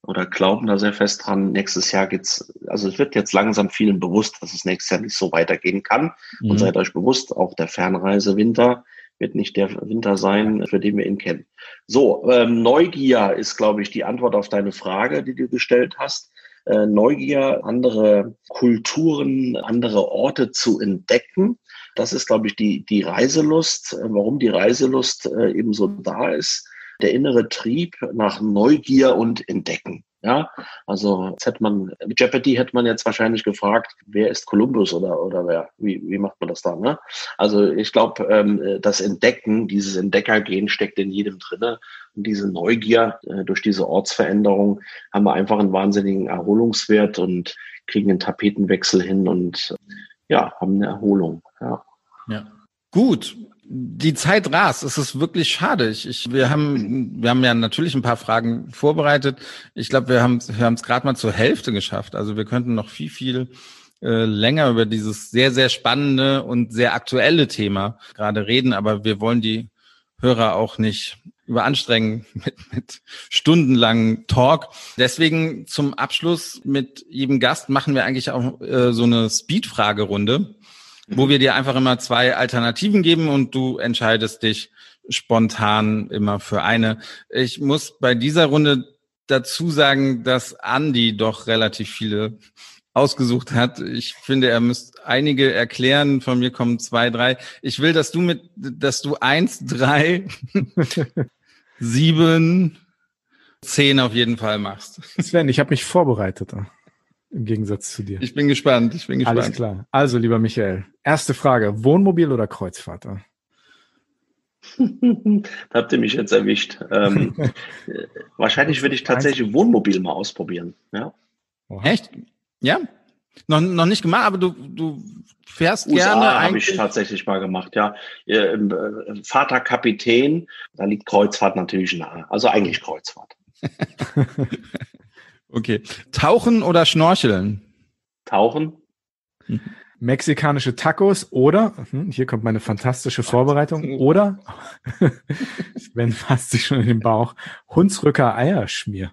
D: oder glauben da sehr fest dran, nächstes Jahr geht's, also es wird jetzt langsam vielen bewusst, dass es nächstes Jahr nicht so weitergehen kann. Mhm. Und seid euch bewusst, auch der Fernreisewinter wird nicht der Winter sein, für den wir ihn kennen. So, ähm, Neugier ist, glaube ich, die Antwort auf deine Frage, die du gestellt hast. Äh, Neugier, andere Kulturen, andere Orte zu entdecken. Das ist, glaube ich, die, die Reiselust. Äh, warum die Reiselust äh, eben so da ist der innere Trieb nach Neugier und Entdecken. Ja, also jetzt hätte man, Jeopardy hätte man jetzt wahrscheinlich gefragt, wer ist Kolumbus oder, oder wer, wie, wie macht man das dann? Ne? Also ich glaube, ähm, das Entdecken, dieses Entdeckergehen steckt in jedem drinne. Und diese Neugier äh, durch diese Ortsveränderung haben wir einfach einen wahnsinnigen Erholungswert und kriegen einen Tapetenwechsel hin und ja, haben eine Erholung. Ja.
B: ja. Gut, die Zeit rast. Es ist wirklich schade. Ich, ich, wir haben, wir haben ja natürlich ein paar Fragen vorbereitet. Ich glaube, wir haben, wir haben es gerade mal zur Hälfte geschafft. Also wir könnten noch viel, viel äh, länger über dieses sehr, sehr spannende und sehr aktuelle Thema gerade reden. Aber wir wollen die Hörer auch nicht überanstrengen mit, mit stundenlangen Talk. Deswegen zum Abschluss mit jedem Gast machen wir eigentlich auch äh, so eine Speed-Fragerunde wo wir dir einfach immer zwei Alternativen geben und du entscheidest dich spontan immer für eine. Ich muss bei dieser Runde dazu sagen, dass Andy doch relativ viele ausgesucht hat. Ich finde, er müsste einige erklären. Von mir kommen zwei, drei. Ich will, dass du mit, dass du eins, drei, sieben, zehn auf jeden Fall machst.
A: Sven, ich habe mich vorbereitet. Im Gegensatz zu dir.
B: Ich bin gespannt, ich bin gespannt.
A: Alles klar. Also, lieber Michael, erste Frage. Wohnmobil oder Kreuzfahrt?
D: da habt ihr mich jetzt erwischt. Ähm, wahrscheinlich würde ich tatsächlich Wohnmobil mal ausprobieren. Ja.
B: Echt? Ja? Noch, noch nicht gemacht, aber du, du fährst
D: USA
B: gerne.
D: habe ich tatsächlich mal gemacht, ja. Äh, Vater Kapitän, da liegt Kreuzfahrt natürlich nahe. Also eigentlich Kreuzfahrt.
B: Okay. Tauchen oder Schnorcheln?
D: Tauchen.
A: Mexikanische Tacos oder, hm, hier kommt meine fantastische Vorbereitung, oder, wenn fasst sich schon in den Bauch, Hunsrücker Eierschmier.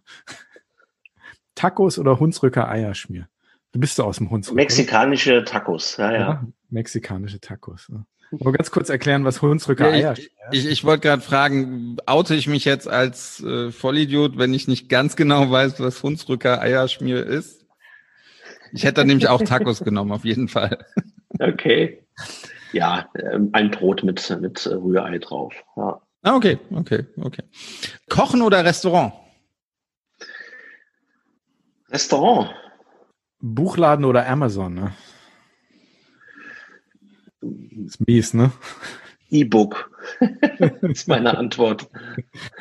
A: Tacos oder Hunsrücker Eierschmier? Du bist so aus dem Hunsrücker.
D: Mexikanische? Tacos, ja, ja. ja
A: mexikanische Tacos. Ja. Nur ganz kurz erklären, was Hunsrücker
B: ja, ich, Ich, ich wollte gerade fragen, oute ich mich jetzt als äh, Vollidiot, wenn ich nicht ganz genau weiß, was Hunsrücker Eierschmier ist? Ich hätte nämlich auch Tacos genommen, auf jeden Fall.
D: Okay. Ja, ähm, ein Brot mit, mit Rührei drauf. Ja.
B: Ah, okay, okay, okay. Kochen oder Restaurant?
D: Restaurant.
A: Buchladen oder Amazon, ne? Ist mies, ne?
D: E-Book ist meine Antwort.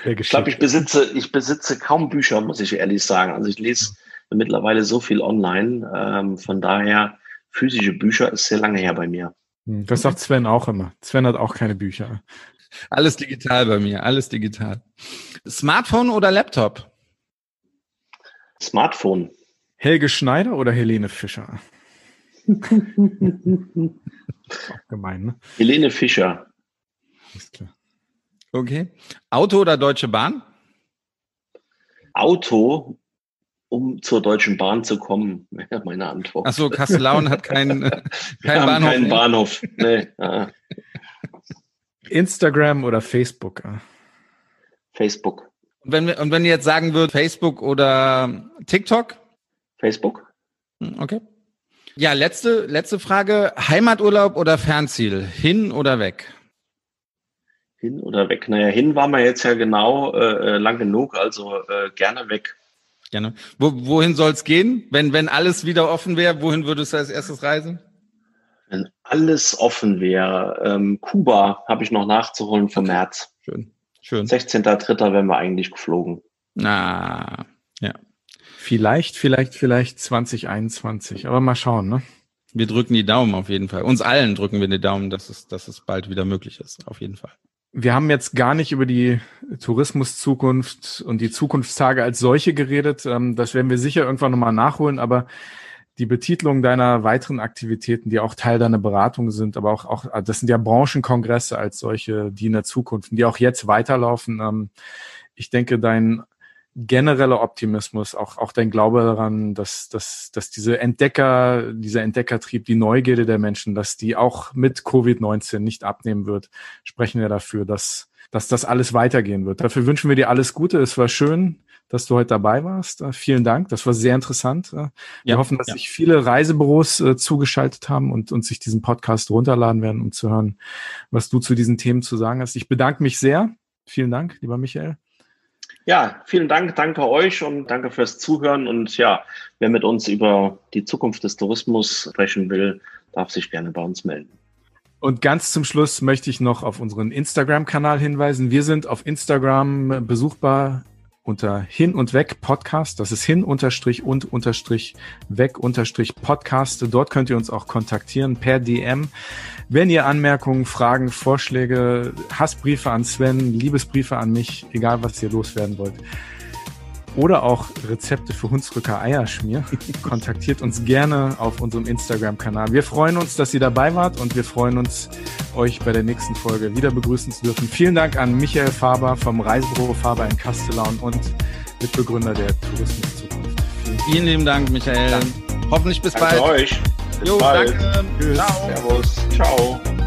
D: Ich glaube, ich besitze, ich besitze kaum Bücher, muss ich ehrlich sagen. Also ich lese mittlerweile so viel online. Ähm, von daher, physische Bücher ist sehr lange her bei mir.
A: Hm, Das sagt Sven auch immer. Sven hat auch keine Bücher.
B: Alles digital bei mir, alles digital. Smartphone oder Laptop?
D: Smartphone.
A: Helge Schneider oder Helene Fischer? Gemein, ne?
D: Helene Fischer.
A: Alles klar.
B: Okay. Auto oder Deutsche Bahn?
D: Auto, um zur Deutschen Bahn zu kommen, wäre meine Antwort.
B: Ach so, Kassel-Lauen hat keinen
D: Wir
B: kein
D: haben
B: Bahnhof.
D: keinen Bahnhof. Nee, ah,
A: Instagram oder Facebook?
D: Facebook.
B: Und wenn, wir- und wenn ihr jetzt sagen würdet, Facebook oder TikTok?
D: Facebook?
B: Hm, Okay. Ja, letzte, letzte Frage. Heimaturlaub oder Fernziel? Hin oder weg?
D: Hin oder weg? Naja, hin waren wir jetzt ja genau äh, äh, lang genug, also äh, gerne weg.
B: Gerne. Wo, wohin soll's gehen? Wenn, wenn alles wieder offen wäre, wohin würdest du als erstes reisen?
D: Wenn alles offen wäre. Ähm, Kuba habe ich noch nachzuholen vom März.
B: Schön. Schön.
D: 16.03. wären wir eigentlich geflogen.
B: Na.
A: Vielleicht, vielleicht, vielleicht 2021. Aber mal schauen, ne?
B: Wir drücken die Daumen auf jeden Fall. Uns allen drücken wir die Daumen, dass es, dass es bald wieder möglich ist. Auf jeden Fall.
A: Wir haben jetzt gar nicht über die Tourismuszukunft und die Zukunftstage als solche geredet. Ähm, Das werden wir sicher irgendwann nochmal nachholen, aber die Betitlung deiner weiteren Aktivitäten, die auch Teil deiner Beratung sind, aber auch, auch das sind ja Branchenkongresse als solche, die in der Zukunft, die auch jetzt weiterlaufen. Ähm, Ich denke, dein genereller Optimismus, auch, auch dein Glaube daran, dass, dass, dass diese Entdecker, dieser Entdeckertrieb, die Neugierde der Menschen, dass die auch mit Covid-19 nicht abnehmen wird, sprechen wir dafür, dass, dass das alles weitergehen wird. Dafür wünschen wir dir alles Gute. Es war schön, dass du heute dabei warst. Vielen Dank. Das war sehr interessant. Wir
B: Ja,
A: hoffen, dass
B: ja.
A: sich viele Reisebüros äh, zugeschaltet haben und, und sich diesen Podcast runterladen werden, um zu hören, was du zu diesen Themen zu sagen hast. Ich bedanke mich sehr. Vielen Dank, lieber Michael.
D: Ja, vielen Dank, danke euch und danke fürs Zuhören. Und ja, wer mit uns über die Zukunft des Tourismus sprechen will, darf sich gerne bei uns melden.
A: Und ganz zum Schluss möchte ich noch auf unseren Instagram-Kanal hinweisen. Wir sind auf Instagram besuchbar unter hin und weg Podcast. Das ist hin unterstrich und unterstrich weg unterstrich Podcast. Dort könnt ihr uns auch kontaktieren per DM. Wenn ihr Anmerkungen, Fragen, Vorschläge, Hassbriefe an Sven, Liebesbriefe an mich, egal was ihr loswerden wollt, oder auch Rezepte für Hunsrücker Eierschmier, kontaktiert uns gerne auf unserem Instagram-Kanal. Wir freuen uns, dass ihr dabei wart und wir freuen uns, euch bei der nächsten Folge wieder begrüßen zu dürfen. Vielen Dank an Michael Faber vom Reisebüro Faber in Castellan und Mitbegründer der Tourismuszukunft. Vielen
B: Vielen lieben Dank, Michael. Hoffentlich bis
D: Danke
B: bald.
D: euch. Bis
B: Jo,
D: bald.
B: danke.
A: Tschüss.
B: Ciao.
D: Servus. Ciao.